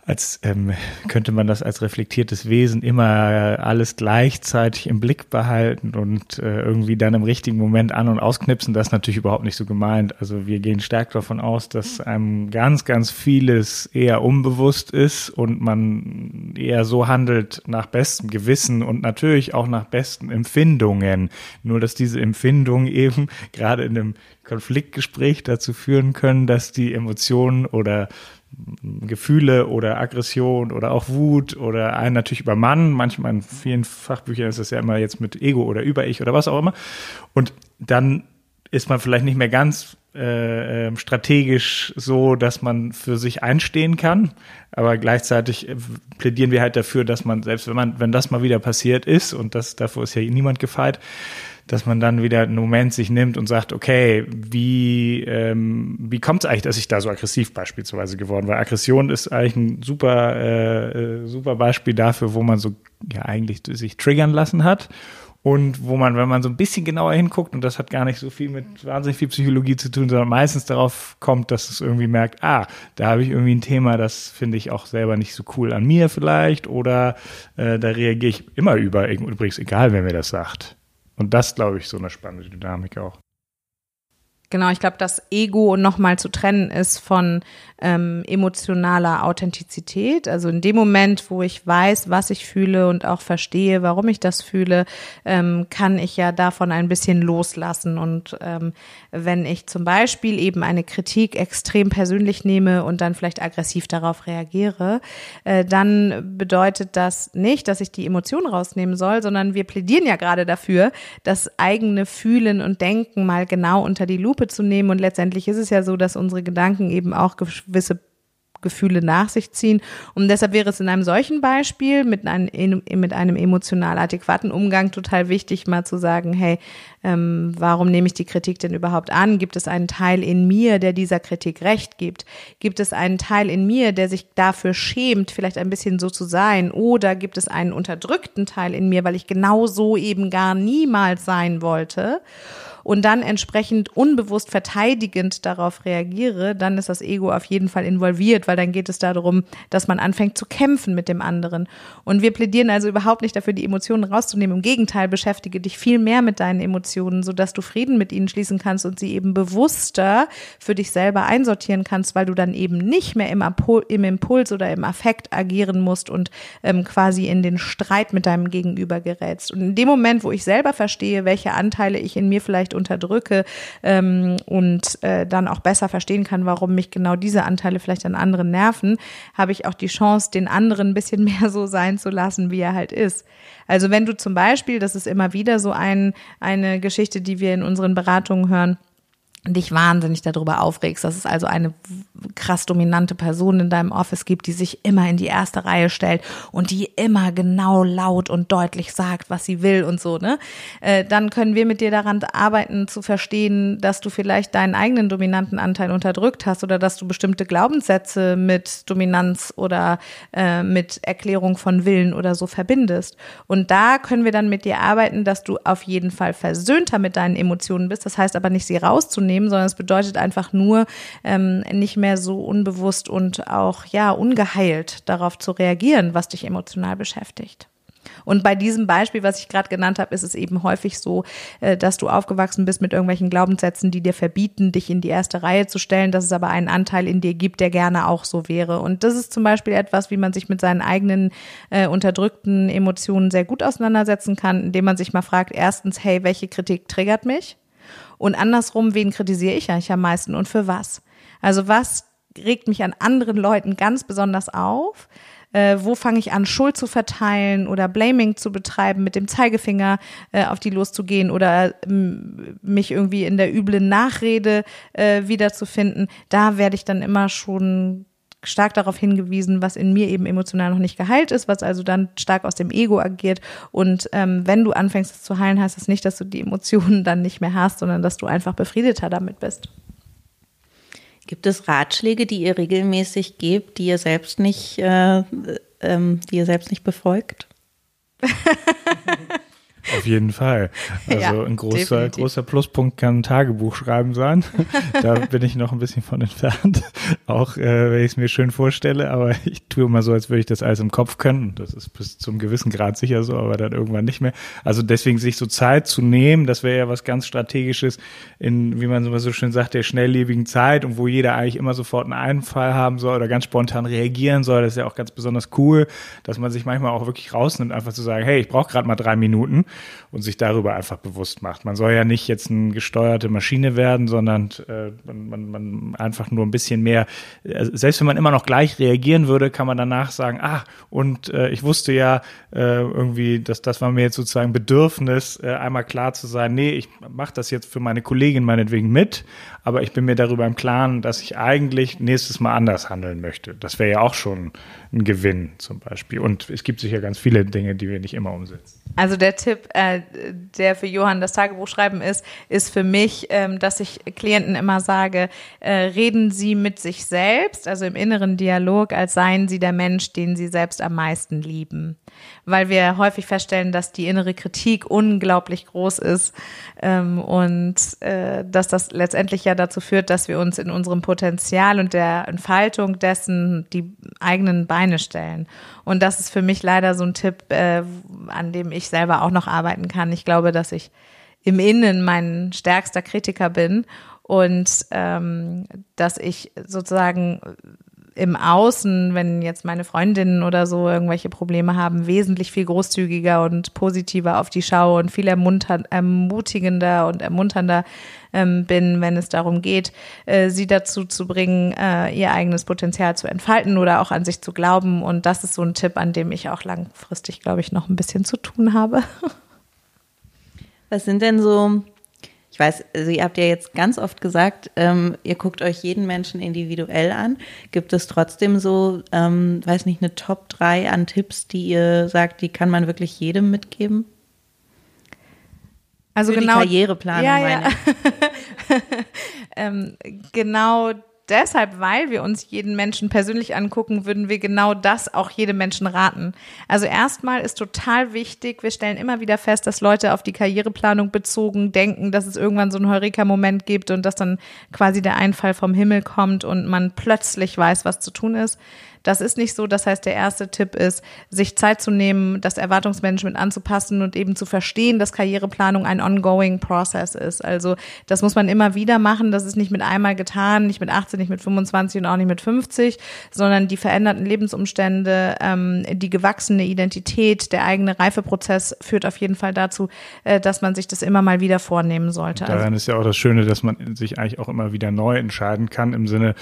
als ähm, könnte man das als reflektiertes Wesen immer alles gleichzeitig im Blick behalten und äh, irgendwie dann im richtigen Moment an- und ausknipsen. Das ist natürlich überhaupt nicht so gemeint. Also wir gehen stark davon aus, dass einem ganz, ganz vieles eher unbewusst ist und man eher so handelt nach bestem Gewissen und natürlich auch nach besten Empfindungen. Nur dass diese Empfindungen eben *laughs* gerade in einem Konfliktgespräch dazu führen können, dass die Emotionen oder Gefühle oder Aggression oder auch Wut oder einen natürlich übermannen. Manchmal in vielen Fachbüchern ist es ja immer jetzt mit Ego oder Über-Ich oder was auch immer. Und dann ist man vielleicht nicht mehr ganz äh, ähm, strategisch so, dass man für sich einstehen kann. Aber gleichzeitig äh, plädieren wir halt dafür, dass man, selbst wenn man, wenn das mal wieder passiert ist, und das, davor ist ja niemand gefeit, dass man dann wieder einen Moment sich nimmt und sagt, okay, wie, ähm, wie kommt es eigentlich, dass ich da so aggressiv beispielsweise geworden war? Aggression ist eigentlich ein super, äh, äh, super Beispiel dafür, wo man so ja eigentlich sich triggern lassen hat. Und wo man, wenn man so ein bisschen genauer hinguckt, und das hat gar nicht so viel mit wahnsinnig viel Psychologie zu tun, sondern meistens darauf kommt, dass es irgendwie merkt, ah, da habe ich irgendwie ein Thema, das finde ich auch selber nicht so cool an mir vielleicht, oder äh, da reagiere ich immer über, übrigens egal, wer mir das sagt. Und das, glaube ich, so eine spannende Dynamik auch. Genau, ich glaube, das Ego nochmal zu trennen ist von ähm, emotionaler Authentizität. Also in dem Moment, wo ich weiß, was ich fühle und auch verstehe, warum ich das fühle, ähm, kann ich ja davon ein bisschen loslassen. Und ähm, wenn ich zum Beispiel eben eine Kritik extrem persönlich nehme und dann vielleicht aggressiv darauf reagiere, äh, dann bedeutet das nicht, dass ich die Emotion rausnehmen soll, sondern wir plädieren ja gerade dafür, das eigene Fühlen und Denken mal genau unter die Lupe zu nehmen. Und letztendlich ist es ja so, dass unsere Gedanken eben auch gewisse Gefühle nach sich ziehen. Und deshalb wäre es in einem solchen Beispiel mit einem, mit einem emotional adäquaten Umgang total wichtig, mal zu sagen, hey, ähm, warum nehme ich die Kritik denn überhaupt an? Gibt es einen Teil in mir, der dieser Kritik recht gibt? Gibt es einen Teil in mir, der sich dafür schämt, vielleicht ein bisschen so zu sein? Oder gibt es einen unterdrückten Teil in mir, weil ich genau so eben gar niemals sein wollte? Und dann entsprechend unbewusst verteidigend darauf reagiere, dann ist das Ego auf jeden Fall involviert, weil dann geht es darum, dass man anfängt zu kämpfen mit dem anderen. Und wir plädieren also überhaupt nicht dafür, die Emotionen rauszunehmen. Im Gegenteil, beschäftige dich viel mehr mit deinen Emotionen, sodass du Frieden mit ihnen schließen kannst und sie eben bewusster für dich selber einsortieren kannst, weil du dann eben nicht mehr im, im Impuls oder im Affekt agieren musst und ähm, quasi in den Streit mit deinem Gegenüber gerätst. Und in dem Moment, wo ich selber verstehe, welche Anteile ich in mir vielleicht unterdrücke ähm, und äh, dann auch besser verstehen kann, warum mich genau diese Anteile vielleicht an anderen nerven, habe ich auch die Chance, den anderen ein bisschen *laughs* mehr so sein zu lassen, wie er halt ist. Also wenn du zum Beispiel, das ist immer wieder so ein, eine Geschichte, die wir in unseren Beratungen hören, dich wahnsinnig darüber aufregst, dass es also eine krass dominante Person in deinem Office gibt, die sich immer in die erste Reihe stellt und die immer genau laut und deutlich sagt, was sie will und so, ne? Äh, dann können wir mit dir daran arbeiten, zu verstehen, dass du vielleicht deinen eigenen dominanten Anteil unterdrückt hast oder dass du bestimmte Glaubenssätze mit Dominanz oder äh, mit Erklärung von Willen oder so verbindest. Und da können wir dann mit dir arbeiten, dass du auf jeden Fall versöhnter mit deinen Emotionen bist. Das heißt aber nicht, sie rauszunehmen, sondern es bedeutet einfach nur, ähm, nicht mehr so unbewusst und auch ja ungeheilt darauf zu reagieren, was dich emotional beschäftigt. Und bei diesem Beispiel, was ich gerade genannt habe, ist es eben häufig so, äh, dass du aufgewachsen bist mit irgendwelchen Glaubenssätzen, die dir verbieten, dich in die erste Reihe zu stellen, dass es aber einen Anteil in dir gibt, der gerne auch so wäre. Und das ist zum Beispiel etwas, wie man sich mit seinen eigenen äh, unterdrückten Emotionen sehr gut auseinandersetzen kann, indem man sich mal fragt, erstens, hey, welche Kritik triggert mich? Und andersrum, wen kritisiere ich eigentlich am meisten und für was? Also was regt mich an anderen Leuten ganz besonders auf? Äh, wo fange ich an, Schuld zu verteilen oder Blaming zu betreiben, mit dem Zeigefinger äh, auf die loszugehen oder ähm, mich irgendwie in der üblen Nachrede äh, wiederzufinden? Da werde ich dann immer schon stark darauf hingewiesen, was in mir eben emotional noch nicht geheilt ist, was also dann stark aus dem Ego agiert. Und ähm, wenn du anfängst es zu heilen, heißt das nicht, dass du die Emotionen dann nicht mehr hast, sondern dass du einfach befriedeter damit bist. Gibt es Ratschläge, die ihr regelmäßig gebt, die ihr selbst nicht, äh, ähm, die ihr selbst nicht befolgt? *laughs* Auf jeden Fall. *laughs* Also Ja, ein großer, definitiv. großer Pluspunkt kann ein Tagebuch schreiben sein. *laughs* da bin ich noch ein bisschen von entfernt. *laughs* Auch äh, wenn ich es mir schön vorstelle, aber ich tue immer so, als würde ich das alles im Kopf können. Das ist bis zum gewissen Grad sicher so, aber dann irgendwann nicht mehr. Also deswegen sich so Zeit zu nehmen, das wäre ja was ganz Strategisches in, wie man so so schön sagt, der schnelllebigen Zeit und wo jeder eigentlich immer sofort einen Einfall haben soll oder ganz spontan reagieren soll. Das ist ja auch ganz besonders cool, dass man sich manchmal auch wirklich rausnimmt, einfach zu sagen, hey, ich brauche gerade mal drei Minuten und sich darüber einfach bewusst macht. Man soll ja nicht jetzt eine gesteuerte Maschine werden, sondern äh, man, man, einfach nur ein bisschen mehr, äh, selbst wenn man immer noch gleich reagieren würde, kann man danach sagen, ah, und äh, ich wusste ja äh, irgendwie, dass das war mir jetzt sozusagen Bedürfnis, äh, einmal klar zu sein, nee, ich mache das jetzt für meine Kollegin meinetwegen mit, aber ich bin mir darüber im Klaren, dass ich eigentlich nächstes Mal anders handeln möchte. Das wäre ja auch schon ein Gewinn zum Beispiel. Und es gibt sicher ganz viele Dinge, die wir nicht immer umsetzen. Also der Tipp, äh, der für Johann das Tagebuch schreiben ist, ist für mich, ähm, dass ich Klienten immer sage, äh, reden Sie mit sich selbst, also im inneren Dialog, als seien Sie der Mensch, den Sie selbst am meisten lieben. Weil wir häufig feststellen, dass die innere Kritik unglaublich groß ist ähm, und äh, dass das letztendlich ja dazu führt, dass wir uns in unserem Potenzial und der Entfaltung dessen die eigenen Beine stellen. Und das ist für mich leider so ein Tipp, äh, an dem ich selber auch noch arbeiten kann. Ich glaube, dass ich im Innen mein stärkster Kritiker bin und ähm, dass ich sozusagen im Außen, wenn jetzt meine Freundinnen oder so irgendwelche Probleme haben, wesentlich viel großzügiger und positiver auf die schaue und viel ermutigender und ermunternder ähm, bin, wenn es darum geht, äh, sie dazu zu bringen, äh, ihr eigenes Potenzial zu entfalten oder auch an sich zu glauben. Und das ist so ein Tipp, an dem ich auch langfristig, glaube ich, noch ein bisschen zu tun habe. *laughs* Was sind denn so, ich weiß, also ihr habt ja jetzt ganz oft gesagt, ähm, ihr guckt euch jeden Menschen individuell an. Gibt es trotzdem so, ähm, weiß nicht, eine Top 3 an Tipps, die ihr sagt, die kann man wirklich jedem mitgeben? Also Für genau. die Karriereplanung ja, meine ja. *laughs* ähm, genau deshalb, weil wir uns jeden Menschen persönlich angucken, würden wir genau das auch jedem Menschen raten. Also erstmal ist total wichtig, wir stellen immer wieder fest, dass Leute auf die Karriereplanung bezogen denken, dass es irgendwann so einen Heureka-Moment gibt und dass dann quasi der Einfall vom Himmel kommt und man plötzlich weiß, was zu tun ist. Das ist nicht so. Das heißt, der erste Tipp ist, sich Zeit zu nehmen, das Erwartungsmanagement anzupassen und eben zu verstehen, dass Karriereplanung ein ongoing Process ist. Also das muss man immer wieder machen. Das ist nicht mit einmal getan, nicht mit 18, nicht mit 25 und auch nicht mit 50, sondern die veränderten Lebensumstände, ähm, die gewachsene Identität, der eigene Reifeprozess führt auf jeden Fall dazu, äh, dass man sich das immer mal wieder vornehmen sollte. Also Daran ist ja auch das Schöne, dass man sich eigentlich auch immer wieder neu entscheiden kann im Sinne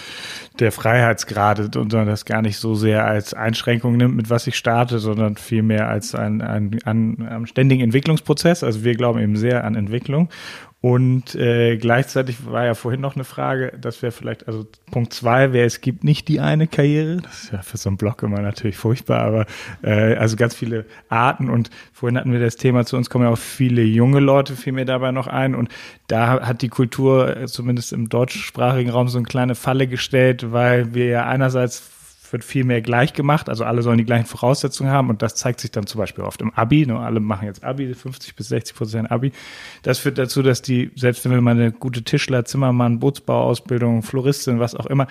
der Freiheitsgrade und das gar nicht so sehr als Einschränkung nimmt, mit was ich starte, sondern vielmehr als ein, ein, ein, ein ständigen Entwicklungsprozess. Also wir glauben eben sehr an Entwicklung. Und äh, gleichzeitig war ja vorhin noch eine Frage, das wäre vielleicht, also Punkt zwei wäre, es gibt nicht die eine Karriere. Das ist ja für so einen Blog immer natürlich furchtbar, aber äh, also ganz viele Arten. Und vorhin hatten wir das Thema, zu uns kommen ja auch viele junge Leute, fiel mir dabei noch ein. Und da hat die Kultur, äh, zumindest im deutschsprachigen Raum, so eine kleine Falle gestellt, weil wir ja einerseits wird viel mehr gleich gemacht, also alle sollen die gleichen Voraussetzungen haben und das zeigt sich dann zum Beispiel oft im Abi, ne? alle machen jetzt Abi, 50 bis 60 Prozent Abi. Das führt dazu, dass die, selbst wenn mal eine gute Tischler, Zimmermann, Bootsbauausbildung, Floristin, was auch immer,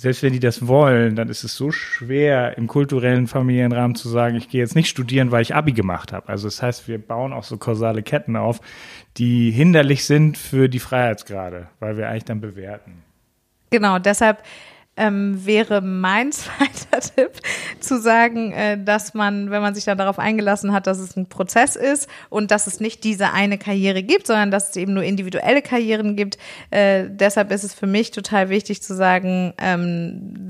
selbst wenn die das wollen, dann ist es so schwer im kulturellen Familienrahmen zu sagen, ich gehe jetzt nicht studieren, weil ich Abi gemacht habe. Also das heißt, wir bauen auch so kausale Ketten auf, die hinderlich sind für die Freiheitsgrade, weil wir eigentlich dann bewerten. Genau, deshalb ähm, wäre mein *laughs* zweiter Tipp zu sagen, äh, dass man, wenn man sich dann darauf eingelassen hat, dass es ein Prozess ist und dass es nicht diese eine Karriere gibt, sondern dass es eben nur individuelle Karrieren gibt. Äh, deshalb ist es für mich total wichtig zu sagen, ähm,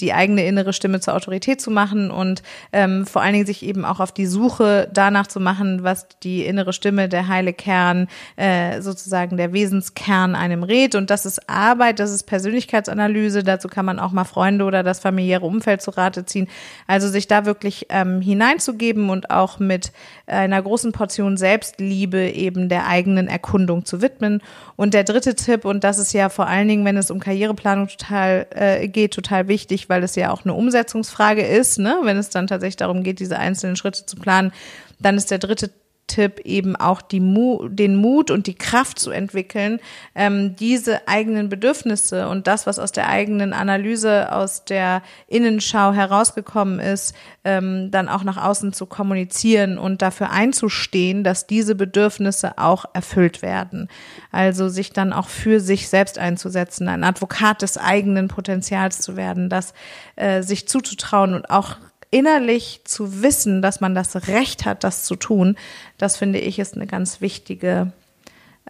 die eigene innere Stimme zur Autorität zu machen und ähm, vor allen Dingen sich eben auch auf die Suche danach zu machen, was die innere Stimme, der heile Kern, äh, sozusagen der Wesenskern einem rät. Und das ist Arbeit, das ist Persönlichkeitsanalyse. Dazu kann man auch mal Freunde oder das familiäre Umfeld zu Rate ziehen. Also sich da wirklich ähm, hineinzugeben und auch mit einer großen Portion Selbstliebe eben der eigenen Erkundung zu widmen. Und der dritte Tipp, und das ist ja vor allen Dingen, wenn es um Karriereplanung total äh, geht, total wichtig, weil es ja auch eine Umsetzungsfrage ist, ne? wenn es dann tatsächlich darum geht, diese einzelnen Schritte zu planen, dann ist der dritte Tipp eben auch die Mu den Mut und die Kraft zu entwickeln, ähm, diese eigenen Bedürfnisse und das, was aus der eigenen Analyse, aus der Innenschau herausgekommen ist, ähm, dann auch nach außen zu kommunizieren und dafür einzustehen, dass diese Bedürfnisse auch erfüllt werden. Also sich dann auch für sich selbst einzusetzen, ein Advokat des eigenen Potenzials zu werden, das äh, sich zuzutrauen und auch innerlich zu wissen, dass man das Recht hat, das zu tun, das finde ich ist eine ganz wichtige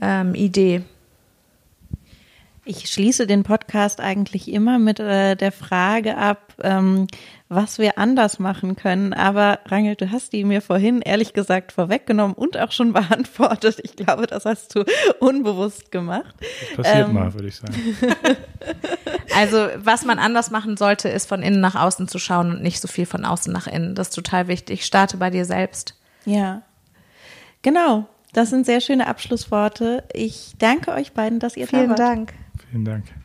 ähm, Idee. Ich schließe den Podcast eigentlich immer mit äh, der Frage ab, ähm, was wir anders machen können. Aber Rangel, du hast die mir vorhin ehrlich gesagt vorweggenommen und auch schon *laughs* beantwortet. Ich glaube, das hast du unbewusst gemacht. Das passiert ähm, mal, würde ich sagen. *laughs* also, was man anders machen sollte, ist von innen nach außen zu schauen und nicht so viel von außen nach innen. Das ist total wichtig. Starte bei dir selbst. Ja. Genau. Das sind sehr schöne Abschlussworte. Ich danke euch beiden, dass ihr Vielen da wart. Vielen Dank. Vielen Dank.